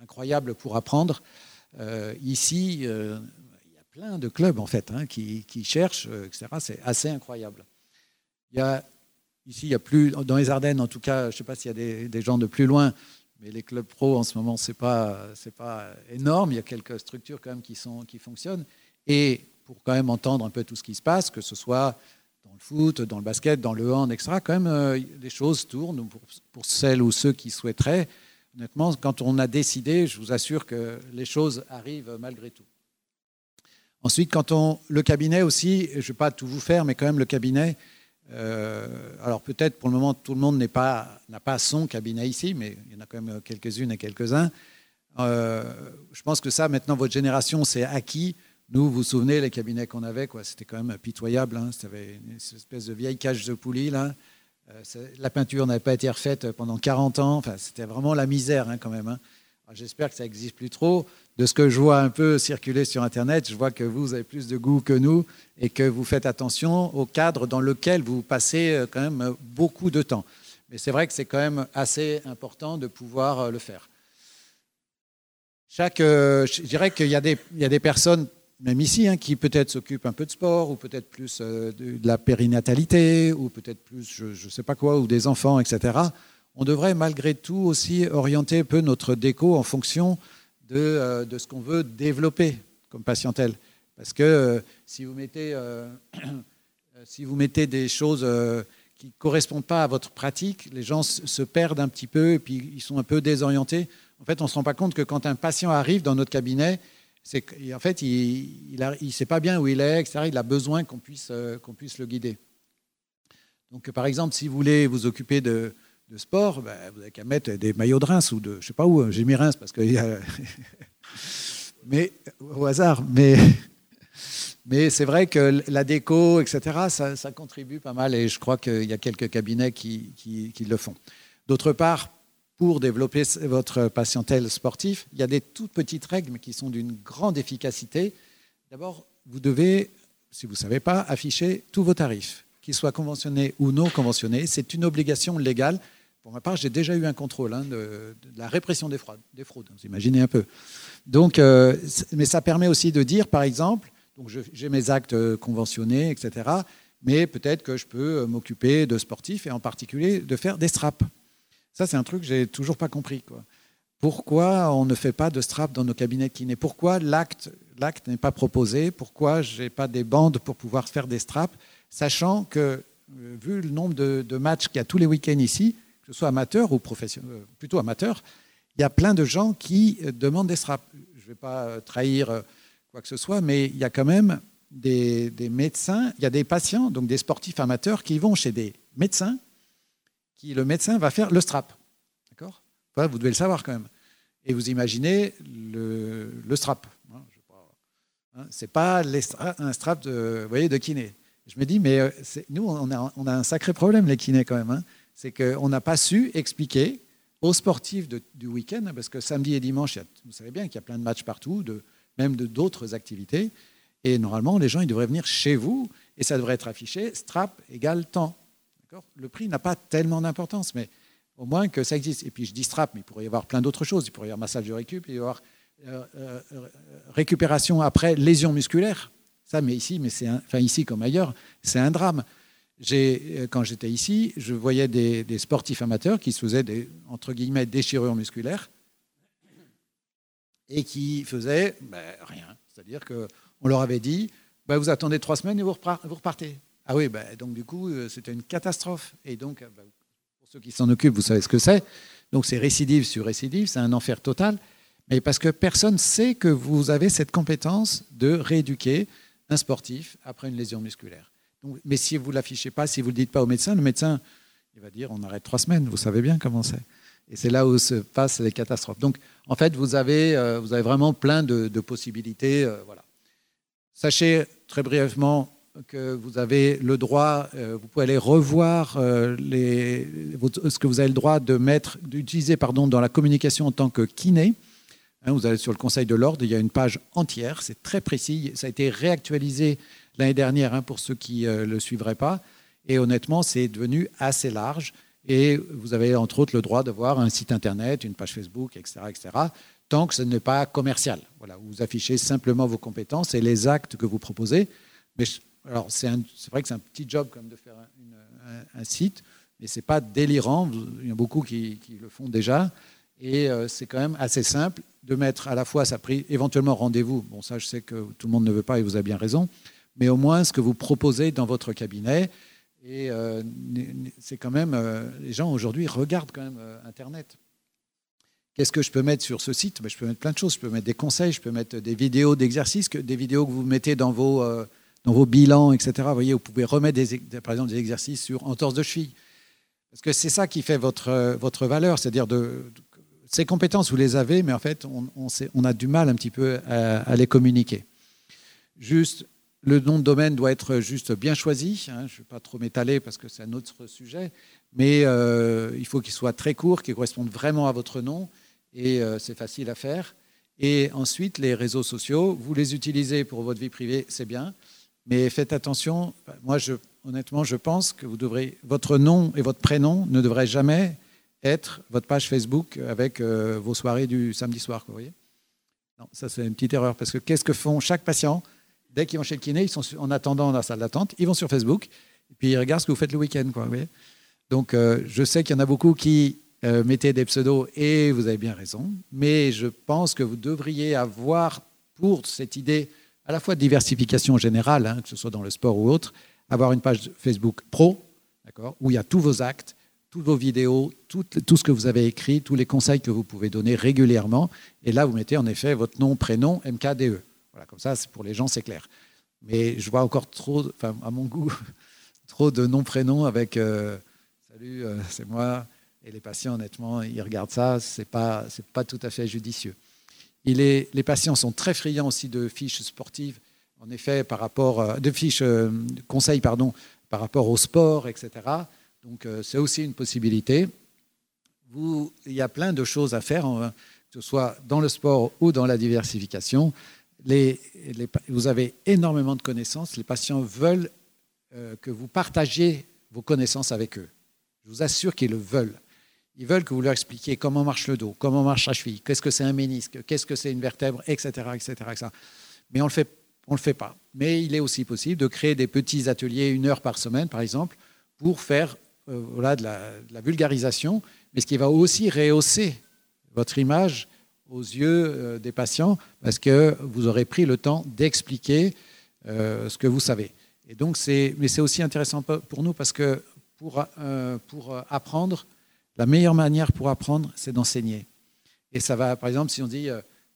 S4: incroyable pour apprendre. ici, il y a plein de clubs en fait hein, qui, cherchent, etc. C'est assez incroyable. Il y a, ici, il y a plus, dans les Ardennes en tout cas, je ne sais pas s'il y a des, des, gens de plus loin, mais les clubs pro, en ce moment, ce n'est pas, pas énorme. Il y a quelques structures quand même qui, sont, qui fonctionnent. Et pour quand même entendre un peu tout ce qui se passe, que ce soit dans le foot, dans le basket, dans le hand, etc., quand même, euh, les choses tournent pour, pour, celles ou ceux qui souhaiteraient. Honnêtement, quand on a décidé, je vous assure que les choses arrivent malgré tout. Ensuite, quand on, le cabinet aussi, je ne vais pas tout vous faire, mais quand même le cabinet, euh, alors peut-être pour le moment tout le monde n'a pas, son cabinet ici, mais il y en a quand même quelques-unes et quelques-uns. Euh, je pense que ça, maintenant, votre génération, c'est acquis. Nous, vous vous souvenez, les cabinets qu'on avait, quoi, c'était quand même pitoyable. Hein. C'était une espèce de vieille cage de poulie. Euh, la peinture n'avait pas été refaite pendant 40 ans. Enfin, c'était vraiment la misère hein, quand même. Hein. J'espère que ça n'existe plus trop de ce que je vois un peu circuler sur Internet, je vois que vous avez plus de goût que nous et que vous faites attention au cadre dans lequel vous passez euh, quand même beaucoup de temps. Mais c'est vrai que c'est quand même assez important de pouvoir euh, le faire. Chaque, euh, je dirais qu'il y, y a des personnes, même ici, hein, qui peut-être s'occupent un peu de sport, ou peut-être plus de, la périnatalité, ou peut-être plus, je ne sais pas quoi, ou des enfants, etc. On devrait malgré tout aussi orienter un peu notre déco en fonction euh, de, ce qu'on veut développer comme patientèle. Parce que euh, si, vous mettez, euh, (clears throat) si vous mettez des choses qui ne correspondent pas à votre pratique, les gens se perdent un petit peu et puis ils sont un peu désorientés. En fait, on ne se rend pas compte que quand un patient arrive dans notre cabinet, c'est en fait, il ne sait pas bien où il est, etc. Il a besoin qu'on puisse, qu'on puisse le guider. Donc, par exemple, si vous voulez vous occuper de, de sport, ben, vous n'avez qu'à mettre des maillots de Reims ou de, je sais pas où, j'ai mis Reims parce que, (laughs) mais au hasard, mais, (laughs) mais c'est vrai que la déco, etc., ça, contribue pas mal et je crois qu'il y a quelques cabinets qui, qui, le font. D'autre part, pour développer votre patientèle sportif, il y a des toutes petites règles qui sont d'une grande efficacité. D'abord, vous devez, si vous ne savez pas, afficher tous vos tarifs, qu'ils soient conventionnés ou non conventionnés. C'est une obligation légale pour ma part, j'ai déjà eu un contrôle hein, de, la répression des fraudes. Des fraudes vous imaginez un peu. Donc, euh, mais ça permet aussi de dire, par exemple, donc j'ai mes actes euh, conventionnés, etc. Mais peut-être que je peux euh, m'occuper de sportifs et en particulier de faire des straps. Ça, c'est un truc que j'ai toujours pas compris. Quoi. Pourquoi on ne fait pas de straps dans nos cabinets de kiné? Pourquoi l'acte n'est pas proposé? Pourquoi je n'ai pas des bandes pour pouvoir faire des straps? Sachant que, vu le nombre de matchs qu'il y a tous les week-ends ici, que ce soit amateur ou professionnel, euh, plutôt amateur, il y a plein de gens qui euh, demandent des straps. Je ne vais pas euh, trahir quoi que ce soit, mais il y a quand même des, médecins, il y a des patients, donc des sportifs amateurs, qui vont chez des médecins, qui le médecin va faire le strap. D'accord? Vous devez le savoir quand même. Et vous imaginez le, strap. Hein, hein, Ce n'est pas un strap de, kiné. Je me dis, mais nous, on a, on a, un sacré problème, les kinés, quand même. Hein. C'est qu'on n'a pas su expliquer aux sportifs du week-end, parce que samedi et dimanche, vous savez bien qu'il y a plein de matchs partout, même de d'autres activités. Et normalement, les gens, ils devraient venir chez vous et ça devrait être affiché strap égale temps. Le prix n'a pas tellement d'importance, mais au moins que ça existe. Et puis je dis strap, mais il pourrait y avoir plein d'autres choses. Il pourrait y avoir massage de récup, il y avoir euh, euh, récupération après lésion musculaire. Ça, mais ici, mais c'est enfin ici comme ailleurs, c'est un drame. Euh, quand j'étais ici, je voyais des, sportifs amateurs qui se faisaient des entre guillemets déchirures musculaires et qui faisaient ben, rien. C'est-à-dire qu'on leur avait dit ben, vous attendez trois semaines et vous repartez. Ah oui, ben, donc du coup, euh, c'était une catastrophe. Et donc, ben, pour ceux qui s'en occupent, vous savez ce que c'est. Donc c'est récidive sur récidive, c'est un enfer total. Mais parce que personne sait que vous avez cette compétence de rééduquer un sportif après une lésion musculaire mais si vous ne l'affichez pas, si vous ne le dites pas au médecin, le médecin il va dire on arrête trois semaines, vous savez bien comment c'est. Et c'est là où se passent les catastrophes. Donc, en fait, vous avez, euh, vraiment plein de, possibilités. Euh, voilà. Sachez très brièvement que vous avez le droit, euh, vous pouvez aller revoir ce que vous avez le droit de mettre, d'utiliser pardon, dans la communication en tant que kiné. Hein, vous allez sur le Conseil de l'ordre, il y a une page entière, c'est très précis, ça a été réactualisé l'année dernière hein, pour ceux qui ne euh, le suivraient pas. Et honnêtement, c'est devenu assez large. Et vous avez entre autres le droit d'avoir un site internet, une page Facebook, etc., etc., tant que ce n'est pas commercial. Voilà, vous affichez simplement vos compétences et les actes que vous proposez. Mais alors, c'est vrai que c'est un petit job comme de faire un, site, mais c'est pas délirant. Il y a beaucoup qui, le font déjà. Et euh, c'est quand même assez simple de mettre à la fois ça pris éventuellement rendez-vous. Bon, ça, je sais que tout le monde ne veut pas et vous avez bien raison mais au moins ce que vous proposez dans votre cabinet. Et euh, c'est quand même, euh, les gens aujourd'hui regardent quand même euh, Internet. Qu'est-ce que je peux mettre sur ce site? Ben, Je peux mettre plein de choses. Je peux mettre des conseils, je peux mettre des vidéos d'exercices, des vidéos que vous mettez dans vos, dans vos bilans, etc. Vous voyez, vous pouvez remettre des, par exemple des exercices sur entorse de cheville. Parce que c'est ça qui fait votre, votre valeur, c'est-à-dire de, ces compétences, vous les avez, mais en fait, on, on, a du mal un petit peu à, à les communiquer. Juste le nom de domaine doit être juste bien choisi. Hein. je ne vais pas trop m'étaler parce que c'est un autre sujet, mais euh, il faut qu'il soit très court, qu'il corresponde vraiment à votre nom, et euh, c'est facile à faire. Et ensuite, les réseaux sociaux, vous les utilisez pour votre vie privée, c'est bien, mais faites attention. Moi, je, honnêtement, je pense que vous devrez, votre nom et votre prénom ne devraient jamais être votre page Facebook avec euh, vos soirées du samedi soir. Vous voyez? Non, ça, c'est une petite erreur parce que qu'est-ce que font chaque patient? Dès qu'ils vont chez le kiné, ils sont en attendant dans la salle d'attente, ils vont sur Facebook, et puis ils regardent ce que vous faites le week-end. Quoi, Donc, euh, je sais qu'il y en a beaucoup qui euh, mettaient des pseudos, et vous avez bien raison, mais je pense que vous devriez avoir, pour cette idée à la fois de diversification générale, hein, que ce soit dans le sport ou autre, avoir une page Facebook pro, où il y a tous vos actes, toutes vos vidéos, tout, tout, ce que vous avez écrit, tous les conseils que vous pouvez donner régulièrement. Et là, vous mettez en effet votre nom, prénom, MKDE. Voilà, comme ça, pour les gens, c'est clair. Mais je vois encore trop, enfin, à mon goût, (laughs) trop de noms, prénoms avec euh, Salut, euh, c'est moi. Et les patients, honnêtement, ils regardent ça, ce n'est pas, pas tout à fait judicieux. Il est, les patients sont très friands aussi de fiches sportives, en effet, par rapport, euh, de fiches conseils, pardon, par rapport au sport, etc. Donc, c'est aussi une possibilité. Il y a plein de choses à faire, que ce soit dans le sport ou dans la diversification vous avez énormément de connaissances. Les patients veulent euh, que vous partagiez vos connaissances avec eux. Je vous assure qu'ils le veulent. Ils veulent que vous leur expliquiez comment marche le dos, comment marche la cheville, qu'est-ce que c'est un ménisque, qu'est-ce que c'est une vertèbre, etc. etc., etc. Mais on ne le, le fait pas. Mais il est aussi possible de créer des petits ateliers, une heure par semaine, par exemple, pour faire euh, voilà, de, la, vulgarisation, mais ce qui va aussi rehausser votre image aux yeux euh, des patients parce que vous aurez pris le temps d'expliquer euh, ce que vous savez. Et donc, c'est, mais c'est aussi intéressant pour nous parce que pour, euh, pour apprendre, la meilleure manière pour apprendre, c'est d'enseigner. Et ça va, par exemple, si on dit,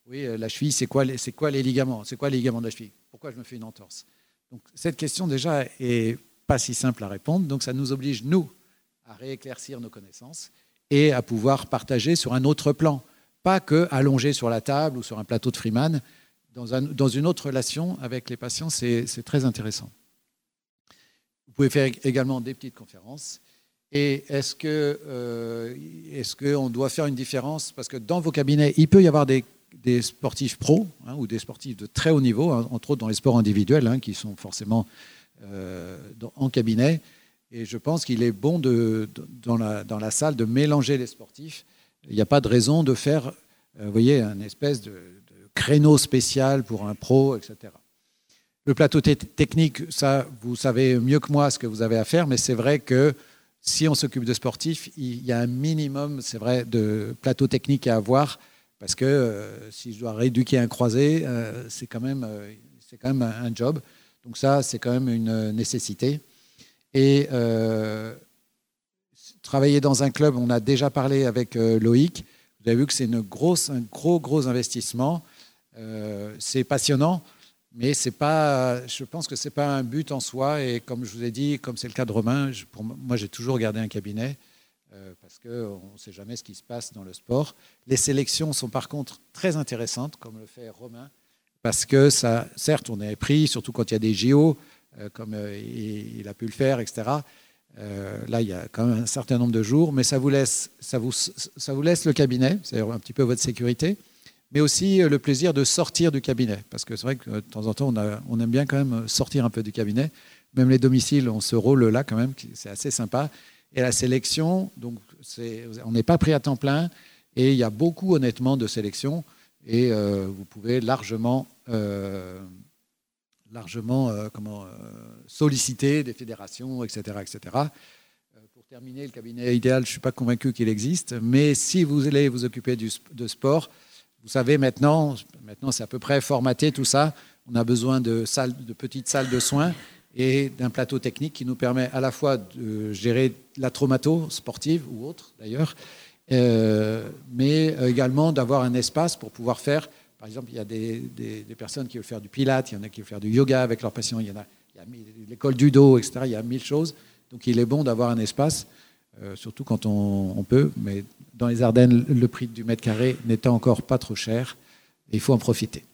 S4: oui, la cheville, c'est quoi, c'est quoi les ligaments? C'est quoi les ligaments de la cheville? Pourquoi je me fais une entorse? Donc, cette question, déjà, est pas si simple à répondre. Donc, ça nous oblige, nous, à rééclaircir nos connaissances et à pouvoir partager sur un autre plan pas que allongé sur la table ou sur un plateau de Freeman. Dans, une autre relation avec les patients, c'est très intéressant. pouvez faire également des petites conférences. Et est-ce que est-ce qu'on doit faire une différence? Parce que dans vos cabinets, il peut y avoir des, sportifs pros hein, ou des sportifs de très haut niveau, hein, entre autres dans les sports individuels, hein, qui sont forcément en cabinet. Et je pense qu'il est bon dans, la, salle de mélanger les sportifs. Il n'y a pas de raison de faire, vous voyez, un espèce de, créneau spécial pour un pro, etc. Le plateau technique, ça, vous savez mieux que moi ce que vous avez à faire, mais c'est vrai que si on s'occupe de sportifs, il y a un minimum, c'est vrai, de plateau technique à avoir, parce que euh, si je dois rééduquer un croisé, euh, c'est quand même, euh, c'est quand même un, job. Donc ça, c'est quand même une nécessité. Et travailler dans un club, on a déjà parlé avec Loïc. Vous avez vu que c'est une grosse, un gros, gros investissement. c'est passionnant. Mais c'est pas, je pense que ce n'est pas un but en soi. Et comme je vous ai dit, comme c'est le cas de Romain, moi, j'ai toujours gardé un cabinet euh, parce qu'on ne sait jamais ce qui se passe dans le sport. Les sélections sont par contre très intéressantes, comme le fait Romain, parce que ça, certes, on est pris, surtout quand il y a des JO, euh, comme euh, il, a pu le faire, etc. là, il y a quand même un certain nombre de jours, mais ça vous laisse, ça vous, ça vous laisse le cabinet, c'est un petit peu votre sécurité mais aussi euh, le plaisir de sortir du cabinet. Parce que c'est vrai que de temps en temps, on, aime bien quand même sortir un peu du cabinet. Même les domiciles ont ce rôle-là quand même, c'est assez sympa. Et la sélection, donc on n'est pas pris à temps plein, et il y a beaucoup honnêtement de sélections, et euh, vous pouvez largement, euh, largement comment, solliciter des fédérations, etc. etc. Pour terminer, le cabinet idéal, je ne suis pas convaincu qu'il existe, mais si vous allez vous occuper de sport, vous savez, maintenant, maintenant c'est à peu près formaté tout ça. On a besoin de, salles, de petites salles de soins et d'un plateau technique qui nous permet à la fois de gérer la traumato sportive ou autre d'ailleurs, euh, mais également d'avoir un espace pour pouvoir faire. Par exemple, il y a des, personnes qui veulent faire du pilate, il y en a qui veulent faire du yoga avec leurs patients, il y en a, l'école du dos, etc. Il y a mille choses. Donc il est bon d'avoir un espace, euh, surtout quand on, peut, mais dans les Ardennes, le prix du mètre carré n'était encore pas trop cher. il faut en profiter.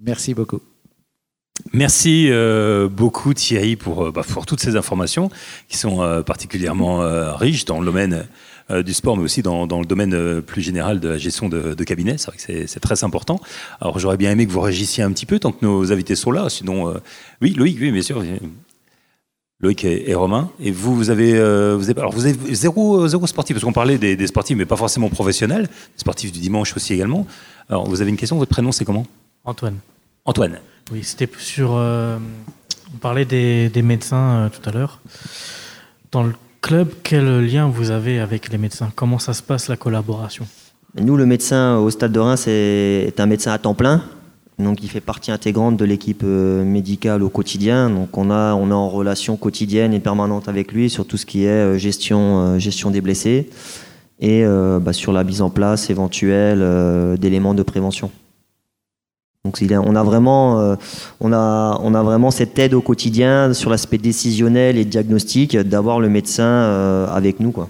S4: Merci beaucoup.
S1: Merci euh, beaucoup Thierry pour, euh, bah, pour, toutes ces informations qui sont particulièrement riches dans le domaine du sport, mais aussi dans, dans le domaine plus général de la gestion de, de cabinet. C'est vrai que c'est très important. Alors j'aurais bien aimé que vous réagissiez un petit peu tant que nos invités sont là. Sinon, oui, Loïc, oui, bien sûr. Loïc et, Romain. Et vous, vous avez, euh, vous avez, alors vous avez zéro, zéro sportif, parce qu'on parlait des, sportifs, mais pas forcément professionnels, des sportifs du dimanche aussi également. Alors, vous avez une question, votre prénom, c'est comment?
S5: Antoine.
S1: Antoine.
S5: Oui, c'était sur. Euh, on parlait des, médecins euh, tout à l'heure. Dans le club, quel lien vous avez avec les médecins? Comment ça se passe la collaboration?
S2: Nous, le médecin au Stade de Reims est un médecin à temps plein. Donc il fait partie intégrante de l'équipe euh, médicale au quotidien. Donc on a on est en relation quotidienne et permanente avec lui sur tout ce qui est euh, gestion euh, gestion des blessés et bah, sur la mise en place éventuelle d'éléments de prévention. Donc on a vraiment on a on a vraiment cette aide au quotidien sur l'aspect décisionnel et diagnostic d'avoir le médecin avec nous quoi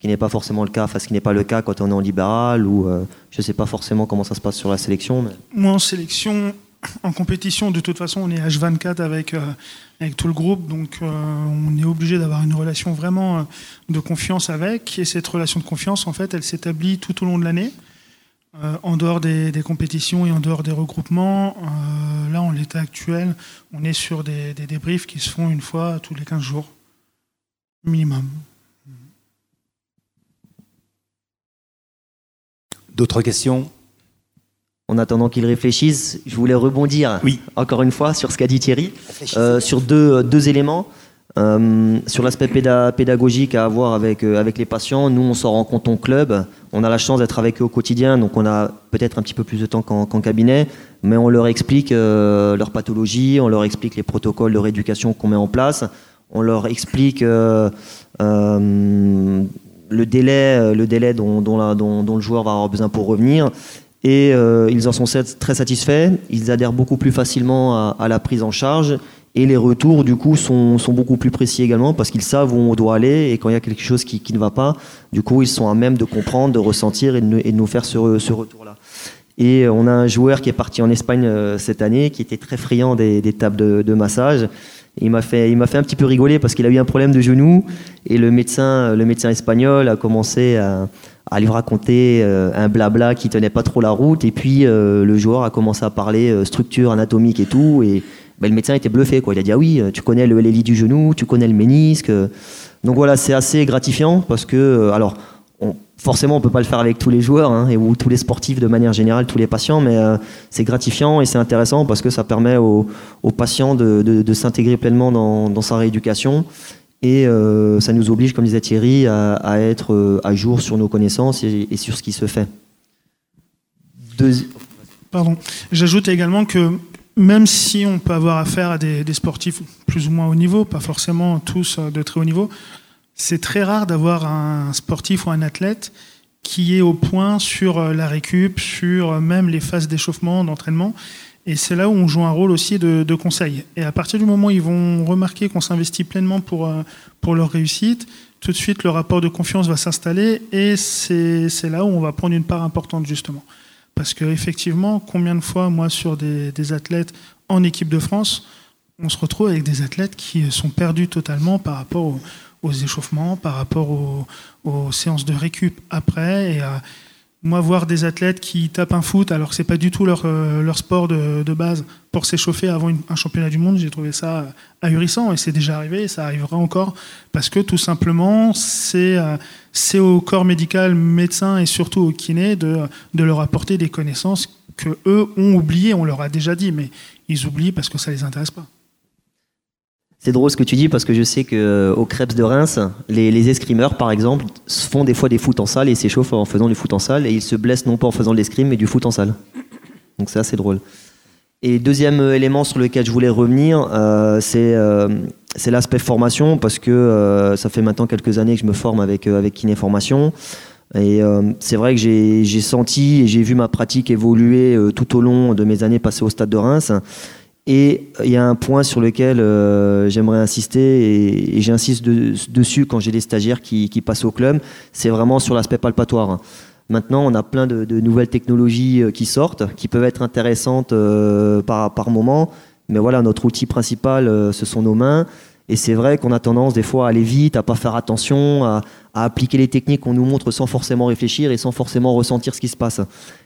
S2: qui n'est pas forcément le cas, ce qui n'est pas le cas quand on est en libéral ou euh, je ne sais pas forcément comment ça se passe sur la sélection.
S3: Moi en sélection, (clears throat) en compétition, de toute façon on est H24 avec, euh, avec tout le groupe, donc euh, on est obligé d'avoir une relation vraiment de confiance avec, et cette relation de confiance en fait elle s'établit tout au long de l'année. En dehors des, des, compétitions et en dehors des regroupements, là en l'état actuel, on est sur des, des débriefs qui se font une fois tous les 15 jours, minimum.
S1: D'autres questions?
S2: En attendant qu'il réfléchisse, je voulais rebondir
S1: oui.
S2: encore une fois sur ce qu'a dit Thierry, euh, sur deux, euh, deux éléments. Euh, sur l'aspect pédagogique à avoir avec, avec les patients, nous on s'en rend en club, on a la chance d'être avec eux au quotidien, donc on a peut-être un petit peu plus de temps qu'en cabinet, mais on leur explique leur pathologie, on leur explique les protocoles de rééducation qu'on met en place, on leur explique le délai, euh, le délai dont, le joueur va avoir besoin pour revenir. Et euh, ils en sont très satisfaits. Ils adhèrent beaucoup plus facilement à, la prise en charge. Et les retours, du coup, sont, beaucoup plus précis également parce qu'ils savent où on doit aller et quand il y a quelque chose qui, ne va pas, du coup, ils sont à même de comprendre, de ressentir et de, nous faire ce, retour-là. Et on a un joueur qui est parti en Espagne euh, cette année qui était très friand des, tables de, massage. Il m'a fait, fait un petit peu rigoler parce qu'il a eu un problème de genou et le médecin, le médecin espagnol a commencé à, à lui raconter euh, un blabla qui tenait pas trop la route. Et puis euh, le joueur a commencé à parler euh, structure anatomique et tout. Et ben, le médecin était bluffé. Il a dit ah oui, tu connais le LLI du genou, tu connais le ménisque. Donc voilà, c'est assez gratifiant parce que alors on, forcément, on peut pas le faire avec tous les joueurs hein, et ou tous les sportifs de manière générale, tous les patients, mais euh, c'est gratifiant et c'est intéressant parce que ça permet aux, patients de, s'intégrer pleinement dans, sa rééducation et euh, ça nous oblige, comme disait Thierry, à, être euh, à jour sur nos connaissances et, sur ce qui se fait.
S3: Pardon. J'ajoute également que même si on peut avoir affaire à des, sportifs plus ou moins haut niveau, pas forcément tous de très haut niveau, c'est très rare d'avoir un sportif ou un athlète qui est au point sur euh, la récup, sur euh, même les phases d'échauffement, d'entraînement. Et c'est là où on joue un rôle aussi de, conseil. Et à partir du moment où ils vont remarquer qu'on s'investit pleinement pour, euh, pour leur réussite, tout de suite le rapport de confiance va s'installer et c'est là où on va prendre une part importante justement. Parce qu'effectivement, combien de fois, moi, sur des, athlètes en équipe de France, on se retrouve avec des athlètes qui sont perdus totalement par rapport au, aux échauffements, par rapport aux, séances de récup après. Et à, moi, voir des athlètes qui tapent un foot alors que c'est pas du tout leur, euh, leur sport de, base pour s'échauffer avant un championnat du monde, j'ai trouvé ça ahurissant et c'est déjà arrivé et ça arrivera encore parce que tout simplement c'est euh, c'est au corps médical, médecin et surtout au kiné de, de leur apporter des connaissances que eux ont oubliées. On leur a déjà dit, mais ils oublient parce que ça les intéresse pas.
S2: C'est drôle ce que tu dis parce que je sais qu'au euh, Crêpes de Reims, les, escrimeurs, par exemple, font des fois des foot en salle et s'échauffent en faisant du foot en salle et ils se blessent non pas en faisant de l'escrime mais du foot en salle. Donc c'est assez drôle. Et deuxième euh, élément sur lequel je voulais revenir, euh, c'est l'aspect formation parce que ça fait maintenant quelques années que je me forme avec, avec Kiné Formation. Et c'est vrai que j'ai senti et j'ai vu ma pratique évoluer tout au long de mes années passées au stade de Reims. Et il y a un point sur lequel euh, j'aimerais insister, et, j'insiste dessus quand j'ai des stagiaires qui, passent au club, c'est vraiment sur l'aspect palpatoire. Maintenant, on a plein de, nouvelles technologies euh, qui sortent, qui peuvent être intéressantes euh, par, par moment, mais voilà, notre outil principal, ce sont nos mains. Et c'est vrai qu'on a tendance des fois à aller vite, à pas faire attention, à, appliquer les techniques qu'on nous montre sans forcément réfléchir et sans forcément ressentir ce qui se passe.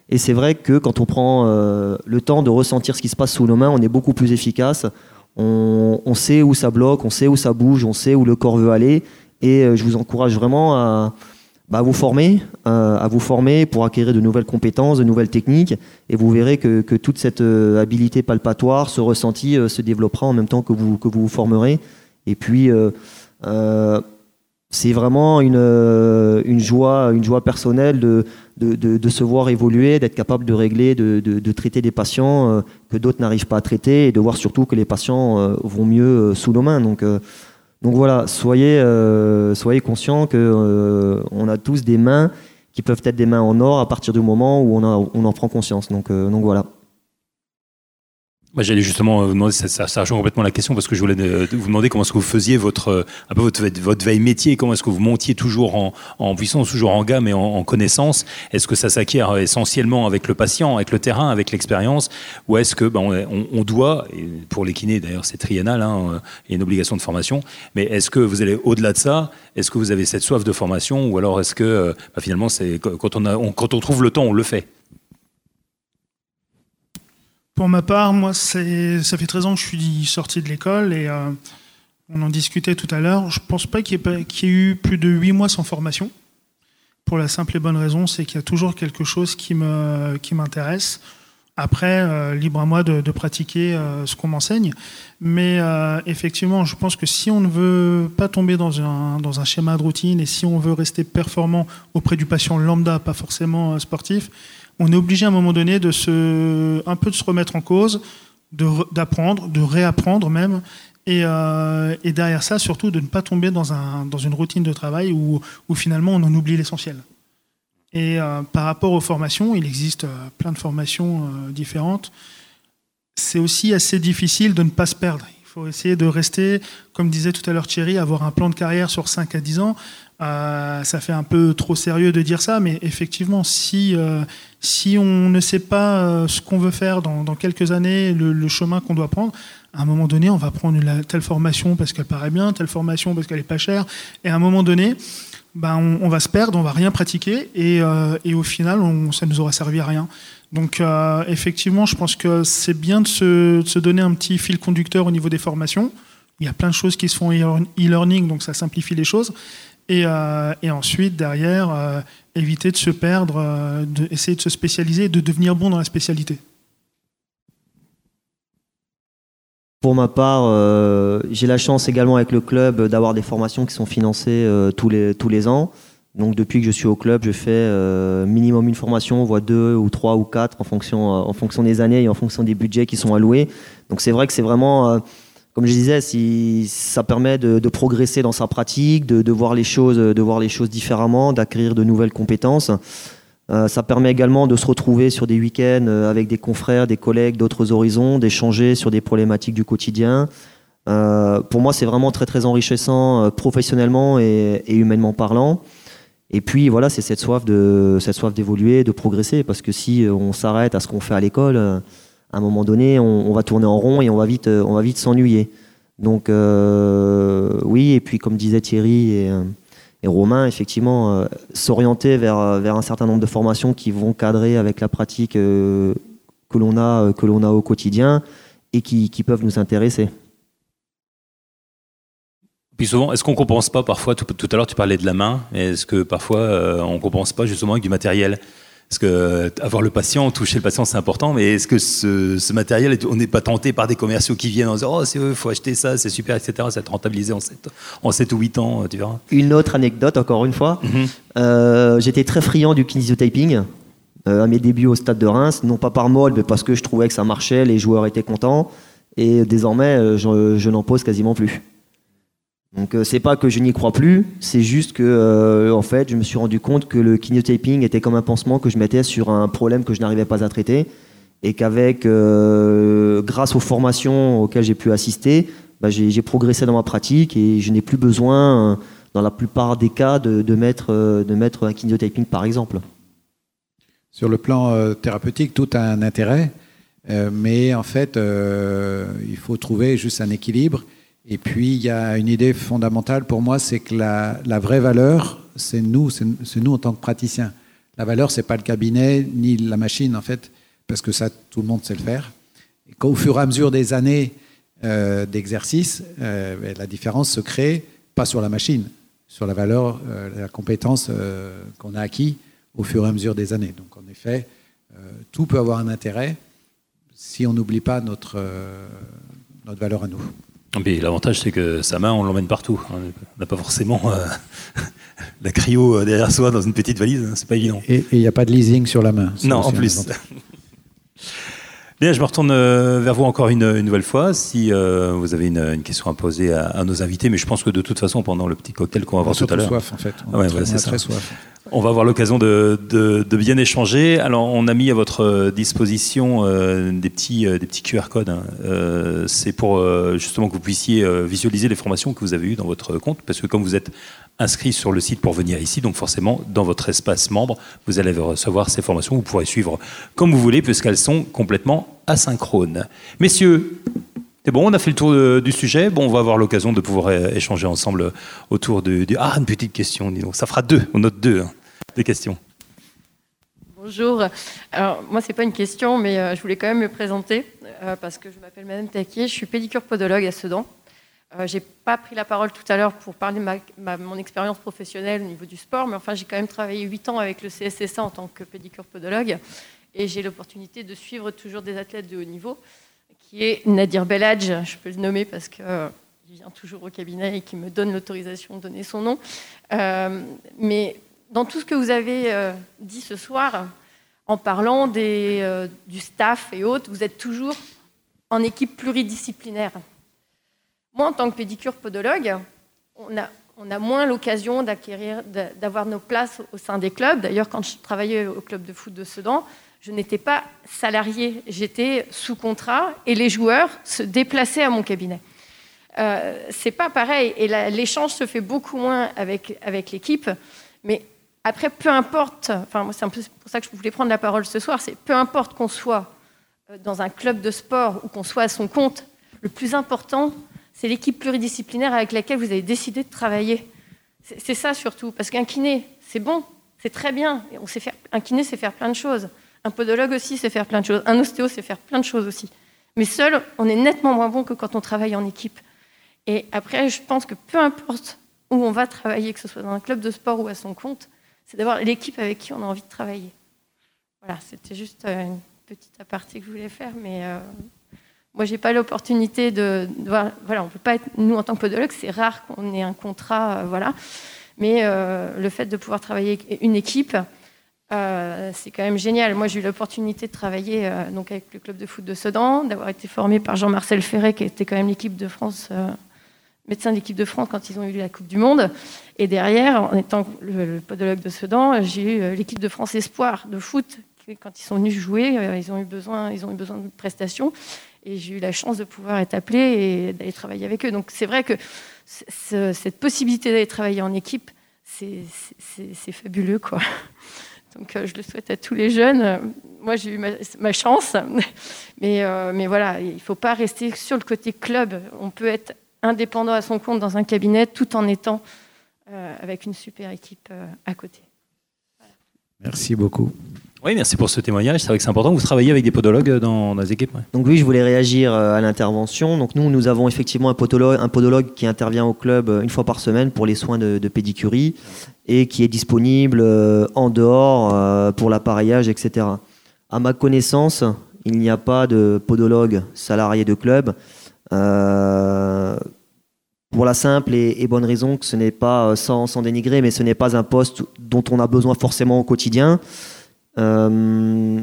S2: Et c'est vrai que quand on prend euh, le temps de ressentir ce qui se passe sous nos mains, on est beaucoup plus efficace. On, sait où ça bloque, on sait où ça bouge, on sait où le corps veut aller. Et euh, je vous encourage vraiment à, bah, vous former, euh, à vous former pour acquérir de nouvelles compétences, de nouvelles techniques. Et vous verrez que, toute cette habilité palpatoire, ce ressenti se développera en même temps que vous vous formerez. Et puis, euh, euh, c'est vraiment une, euh, une, joie, une joie personnelle de, de, de, se voir évoluer, d'être capable de régler, de, de traiter des patients que d'autres n'arrivent pas à traiter et de voir surtout que les patients vont mieux sous nos mains. Donc, donc voilà, soyez, soyez conscients qu'on on a tous des mains qui peuvent être des mains en or à partir du moment où on, on en prend conscience. Donc, donc voilà.
S1: Moi, j'allais justement vous demander, ça, ça, rejoint complètement la question parce que je voulais vous demander comment est-ce que vous faisiez votre, un peu votre, votre veille métier, comment est-ce que vous montiez toujours en, en puissance, toujours en gamme et en, connaissance. Est-ce que ça s'acquiert essentiellement avec le patient, avec le terrain, avec l'expérience, ou est-ce que ben, on, on, doit, pour les kinés d'ailleurs c'est triennal, hein, il y a une obligation de formation, mais est-ce que vous allez au-delà de ça? Est-ce que vous avez cette soif de formation, ou alors est-ce que ben, finalement c'est quand on a, quand on trouve le temps, on le fait?
S3: Pour ma part, moi, ça fait 13 ans que je suis sorti de l'école et euh, on en discutait tout à l'heure. Je ne pense pas qu'il y, ait eu plus de 8 mois sans formation. Pour la simple et bonne raison, c'est qu'il y a toujours quelque chose qui m'intéresse. Après, euh, libre à moi de, pratiquer euh, ce qu'on m'enseigne. Mais effectivement, je pense que si on ne veut pas tomber dans un, dans un schéma de routine et si on veut rester performant auprès du patient lambda, pas forcément sportif, on est obligé à un moment donné de se, un peu de se remettre en cause, d'apprendre, de, réapprendre même, euh, et, derrière ça, surtout, de ne pas tomber dans, un, dans une routine de travail où, où finalement on en oublie l'essentiel. Et euh, par rapport aux formations, il existe euh, plein de formations différentes. C'est aussi assez difficile de ne pas se perdre. Il faut essayer de rester, comme disait tout à l'heure Thierry, avoir un plan de carrière sur 5 à 10 ans. Euh, ça fait un peu trop sérieux de dire ça, mais effectivement, si, euh, si on ne sait pas euh, ce qu'on veut faire dans, quelques années, le, chemin qu'on doit prendre, À un moment donné, on va prendre telle formation parce qu'elle paraît bien, telle formation parce qu'elle est pas chère. Et à un moment donné, ben, on, va se perdre, on va rien pratiquer et, euh, au final, on, ça nous aura servi à rien. Donc effectivement, je pense que c'est bien de se, donner un petit fil conducteur au niveau des formations. Il y a plein de choses qui se font e-learning, donc ça simplifie les choses. Et, euh, ensuite, derrière, éviter de se perdre, de, essayer de se spécialiser, de devenir bon dans la spécialité.
S2: Pour ma part, euh, j'ai la chance également avec le club d'avoir des formations qui sont financées euh, tous, les, tous les ans. Donc depuis que je suis au club, je fais euh, minimum une formation, voire deux ou trois ou quatre en fonction, en fonction des années et en fonction des budgets qui sont alloués. Donc c'est vrai que c'est vraiment, comme je disais, si, ça permet de, progresser dans sa pratique, de, de, voir les choses, de voir les choses différemment, d'acquérir de nouvelles compétences. Euh, ça permet également de se retrouver sur des week-ends euh, avec des confrères, des collègues d'autres horizons, d'échanger sur des problématiques du quotidien. Euh, pour moi, c'est vraiment très très enrichissant professionnellement et, humainement parlant. Et puis voilà, c'est cette soif de cette soif d'évoluer, de progresser, parce que si on s'arrête à ce qu'on fait à l'école, à un moment donné, on, va tourner en rond et on va vite, on va vite s'ennuyer. Donc oui, et puis comme disait Thierry et et Romain, effectivement, euh, s'orienter vers, euh, vers un certain nombre de formations qui vont cadrer avec la pratique euh, que l'on a, que l'on a au quotidien et qui, qui peuvent nous intéresser.
S1: Puis souvent, est-ce qu'on compense pas parfois, tout, tout, à l'heure tu parlais de la main, est-ce que parfois on compense pas justement avec du matériel? Parce que euh, avoir le patient, toucher le patient, c'est important, mais est-ce que ce, matériel, on n'est pas tenté par des commerciaux qui viennent en disant Oh, il faut acheter ça, c'est super, etc. Ça va être rentabilisé en 7, en 7 ou 8 ans, tu verras.
S2: Une autre anecdote, encore une fois. Mhm. Euh, j'étais très friand du kinésiotyping euh, à mes débuts au stade de Reims, non pas par mode, mais parce que je trouvais que ça marchait, les joueurs étaient contents. Et désormais, je n'en pose quasiment plus. Donc euh, c'est pas que je n'y crois plus, c'est juste que euh, en fait je me suis rendu compte que le kinesiotaping était comme un pansement que je mettais sur un problème que je n'arrivais pas à traiter et qu'avec euh, grâce aux formations auxquelles j'ai pu assister, bah, j'ai progressé dans ma pratique et je n'ai plus besoin dans la plupart des cas de, mettre de mettre un kinesiotaping par exemple.
S4: Sur le plan thérapeutique, tout a un intérêt, mais en fait il faut trouver juste un équilibre et puis, il y a une idée fondamentale pour moi, c'est que la, vraie valeur, c'est nous, c'est nous en tant que praticiens. La valeur, c'est pas le cabinet ni la machine, en fait, parce que ça, tout le monde sait le faire. Et qu'au fur et à mesure des années euh, d'exercice, euh, la différence se crée, pas sur la machine, sur la valeur, euh, la compétence qu'on a acquis au fur et à mesure des années. Donc, en effet, tout peut avoir un intérêt si on n'oublie pas notre, notre valeur à nous.
S1: L'avantage, c'est que sa main, on l'emmène partout. On n'a pas forcément euh, (laughs) la cryo euh, derrière soi dans une petite valise, hein, c'est pas évident.
S4: Et il n'y a pas de leasing sur la main.
S1: Non, en plus. Bien, je me retourne euh, vers vous encore une, nouvelle fois. Si vous avez une, question à poser à, nos invités, mais je pense que de toute façon, pendant le petit cocktail qu'on va avoir tout à l'heure.
S4: soif, en fait.
S1: On, très soif. On va avoir l'occasion de, bien échanger. Alors, on a mis à votre disposition euh, des, petits, euh, des petits QR codes. Hein. Euh, c'est pour justement que vous puissiez visualiser les formations que vous avez eues dans votre compte, parce que comme vous êtes inscrit sur le site pour venir ici, donc forcément, dans votre espace membre, vous allez recevoir ces formations. Vous pourrez suivre comme vous voulez, puisqu'elles sont complètement asynchrones. Messieurs, c'est bon, on a fait le tour du sujet. Bon, on va avoir l'occasion de pouvoir échanger ensemble autour du. ah, une petite question, Ça fera deux, on note deux, hein, des questions.
S6: Bonjour. Alors, moi, c'est pas une question, mais euh, je voulais quand même me présenter euh, parce que je m'appelle Madame Taquier, je suis pédicure podologue à Sedan. Euh, j'ai pas pris la parole tout à l'heure pour parler de mon expérience professionnelle au niveau du sport, mais enfin, j'ai quand même travaillé 8 ans avec le CSSA en tant que pédicure podologue et j'ai l'opportunité de suivre toujours des athlètes de haut niveau qui est Nadir Beladj, je peux le nommer parce qu'il euh, vient toujours au cabinet et qui me donne l'autorisation de donner son nom. Euh, mais dans tout ce que vous avez euh, dit ce soir, en parlant des, du staff et autres, vous êtes toujours en équipe pluridisciplinaire. Moi, en tant que pédicure podologue, on a, moins l'occasion d'avoir nos places au sein des clubs. D'ailleurs, quand je travaillais au club de foot de Sedan, je n'étais pas salarié, j'étais sous contrat et les joueurs se déplaçaient à mon cabinet. Euh, c'est pas pareil et l'échange se fait beaucoup moins avec, avec l'équipe, mais après, peu importe, enfin, c'est un peu pour ça que je voulais prendre la parole ce soir, c'est peu importe qu'on soit euh, dans un club de sport ou qu'on soit à son compte, Le plus important, c'est l'équipe pluridisciplinaire avec laquelle vous avez décidé de travailler. C'est ça surtout, parce qu'un kiné, c'est bon, c'est très bien. On sait faire, un kiné, c'est faire plein de choses. Un podologue aussi, c'est faire plein de choses. Un ostéo, c'est faire plein de choses aussi. Mais seul, on est nettement moins bon que quand on travaille en équipe. Et après, je pense que peu importe où on va travailler, que ce soit dans un club de sport ou à son compte, c'est d'avoir l'équipe avec qui on a envie de travailler. Voilà, c'était juste euh, une petite aparté que je voulais faire, mais euh, moi, j'ai pas l'opportunité de, voilà, on peut pas être, nous en tant que podologue, c'est rare qu'on ait un contrat, euh, voilà, mais le fait de pouvoir travailler avec une équipe, c'est quand même génial. Moi, j'ai eu l'opportunité de travailler donc avec le club de foot de Sedan, d'avoir été formé par Jean-Marcel Ferret, qui était quand même l'équipe de France médecin de l'équipe de France quand ils ont eu la Coupe du Monde. Et derrière, en étant le, podologue de Sedan, j'ai eu euh, l'équipe de France Espoir de foot. Quand ils sont venus jouer, euh, ils ont eu besoin, ils ont eu besoin de prestations. Et j'ai eu la chance de pouvoir être appelé et d'aller travailler avec eux. Donc c'est vrai que cette possibilité d'aller travailler en équipe, c'est fabuleux. Quoi. Donc euh, je le souhaite à tous les jeunes. Moi j'ai eu ma, chance, mais, mais voilà, il ne faut pas rester sur le côté club. On peut être indépendant à son compte dans un cabinet tout en étant euh, avec une super équipe euh, à côté.
S4: Merci beaucoup.
S1: Oui, merci pour ce témoignage. C'est vrai que c'est important. Vous travaillez avec des podologues dans, les équipes.
S2: Donc oui, je voulais réagir euh, à l'intervention. Donc nous, nous avons effectivement un podologue, qui intervient au club une fois par semaine pour les soins de, pédicurie et qui est disponible en dehors pour l'appareillage, etc. À ma connaissance, il n'y a pas de podologue salarié de club. Euh, pour la simple et, bonne raison que ce n'est pas, euh, sans, sans, dénigrer, mais ce n'est pas un poste dont on a besoin forcément au quotidien. Euh,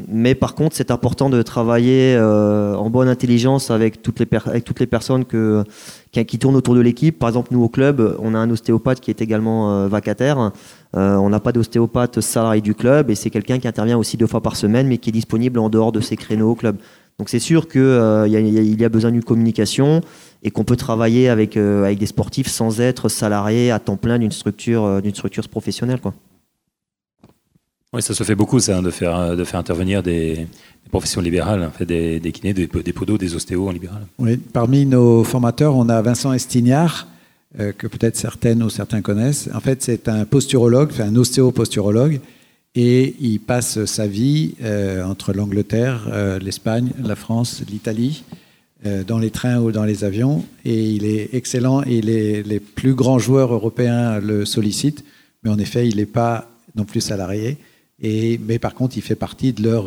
S2: mais par contre, c'est important de travailler en bonne intelligence avec toutes les, avec toutes les personnes que, qui, tournent autour de l'équipe. Par exemple, nous au club, on a un ostéopathe qui est également vacataire. on n'a pas d'ostéopathe salarié du club et c'est quelqu'un qui intervient aussi deux fois par semaine, mais qui est disponible en dehors de ses créneaux au club. Donc c'est sûr qu'il euh, y, a besoin d'une communication et qu'on peut travailler avec, euh, avec des sportifs sans être salarié à temps plein d'une structure, euh, d'une structure professionnelle. Quoi.
S1: Oui, ça se fait beaucoup, ça, de, faire, de faire intervenir des, professions libérales, fait, des, kinés, des, podos, des ostéos en libéral.
S4: Oui, parmi nos formateurs, on a Vincent Estignard, que peut-être certaines ou certains connaissent. En fait, c'est un posturologue, un ostéoposturologue, et il passe sa vie euh, entre l'Angleterre, euh, l'Espagne, la France, l'Italie, euh, dans les trains ou dans les avions. Et il est excellent et les plus grands joueurs européens le sollicitent. Mais en effet, il n'est pas non plus salarié. Mais par contre, il fait partie de leur,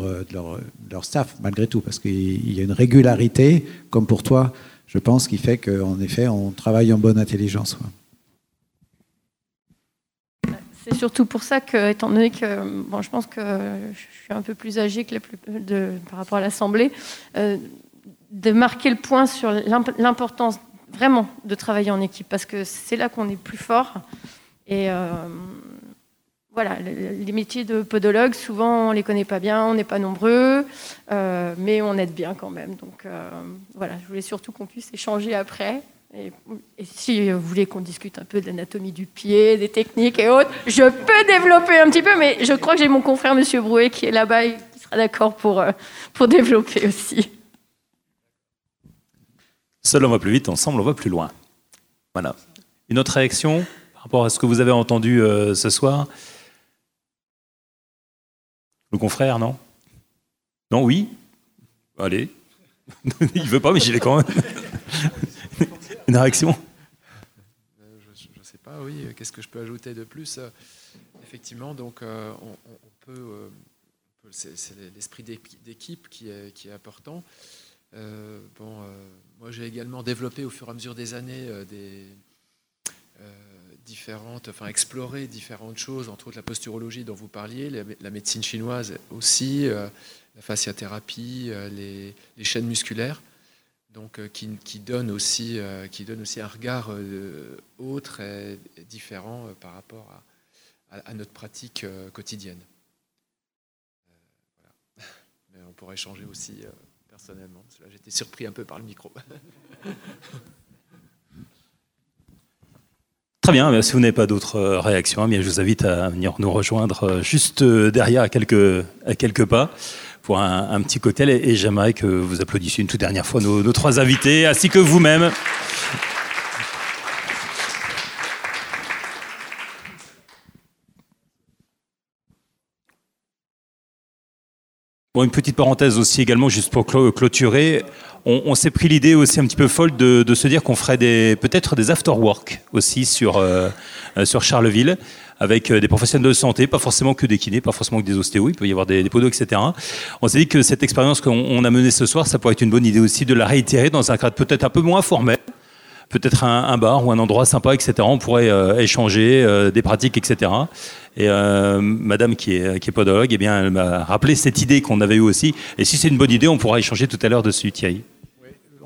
S4: leur staff, malgré tout, parce qu'il y a une régularité, comme pour toi, je pense, qui fait qu'en effet, on travaille en bonne intelligence.
S6: C'est surtout pour ça que, étant donné que bon, je pense que je suis un peu plus âgée que par rapport à l'Assemblée, euh, de marquer le point sur l'importance vraiment de travailler en équipe, parce que c'est là qu'on est plus fort. Et euh, voilà, les métiers de podologue, souvent on les connaît pas bien, on n'est pas nombreux, euh, mais on aide bien quand même. Donc voilà, je voulais surtout qu'on puisse échanger après et, si vous voulez qu'on discute un peu de l'anatomie du pied, des techniques et autres, je peux développer un petit peu, mais je crois que j'ai mon confrère Monsieur Brouet qui est là-bas et qui sera d'accord pour, euh, pour développer aussi.
S1: Seul on va plus vite, ensemble on va plus loin. Voilà. Une autre réaction par rapport à ce que vous avez entendu euh, ce soir? Le confrère, non? Non, oui Allez. (laughs) Il veut pas, mais j'y vais quand même. (laughs) Une réaction?
S7: Euh, Je ne sais pas, oui. Qu'est-ce que je peux ajouter de plus? Effectivement, donc euh, on, peut. c'est l'esprit d'équipe qui est, important. Euh, bon, moi, j'ai également développé au fur et à mesure des années des différentes, enfin exploré différentes choses, entre autres la posturologie dont vous parliez, la, médecine chinoise aussi, la fasciathérapie, les, les chaînes musculaires donc euh, qui, donne aussi, euh, qui aussi un regard euh, autre et différent par rapport à, notre pratique quotidienne. (laughs) On pourrait échanger aussi personnellement. J'étais surpris un peu par le micro. (laughs)
S1: Très bien, si vous n'avez pas d'autres réactions, eh bien, je vous invite à venir nous rejoindre juste derrière à quelques, à quelques pas pour un, petit cocktail. Et, j'aimerais que vous applaudissiez une toute dernière fois nos trois invités, ainsi que vous-même. Une petite parenthèse aussi également, juste pour clôturer. On, s'est pris l'idée aussi un petit peu folle de, se dire qu'on ferait peut-être des after-work aussi sur, euh, sur Charleville avec euh, des professionnels de santé, pas forcément que des kinés, pas forcément que des ostéos, il peut y avoir des, des podos, etc. On s'est dit que cette expérience qu'on a menée ce soir, ça pourrait être une bonne idée aussi de la réitérer dans un cadre peut-être un peu moins formel, peut-être un, bar ou un endroit sympa, etc. On pourrait euh, échanger euh, des pratiques, etc. Et Madame qui est, podologue, eh bien, elle m'a rappelé cette idée qu'on avait eue aussi. Et si c'est une bonne idée, on pourra échanger tout à l'heure dessus, Thierry.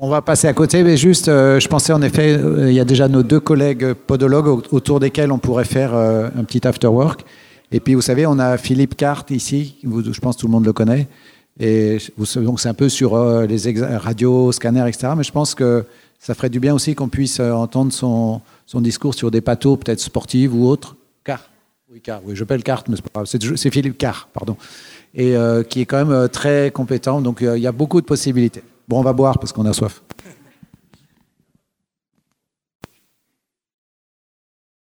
S4: On va passer à côté, mais juste, euh, je pensais en effet, euh, il y a déjà nos deux collègues podologues autour desquels on pourrait faire euh, un petit after work. Et puis, vous savez, on a Philippe Carte ici, je pense que tout le monde le connaît. Et donc, c'est un peu sur les radios, scanners, etc. Mais je pense que ça ferait du bien aussi qu'on puisse entendre son, son, discours sur des pathos, peut-être sportifs ou autres. Car, oui, Car, oui, je l'appelle Carte, mais c'est pas grave. C'est Philippe Car, pardon. Et qui est quand même très compétent. Donc, il y a beaucoup de possibilités. Bon, on va boire parce qu'on a soif.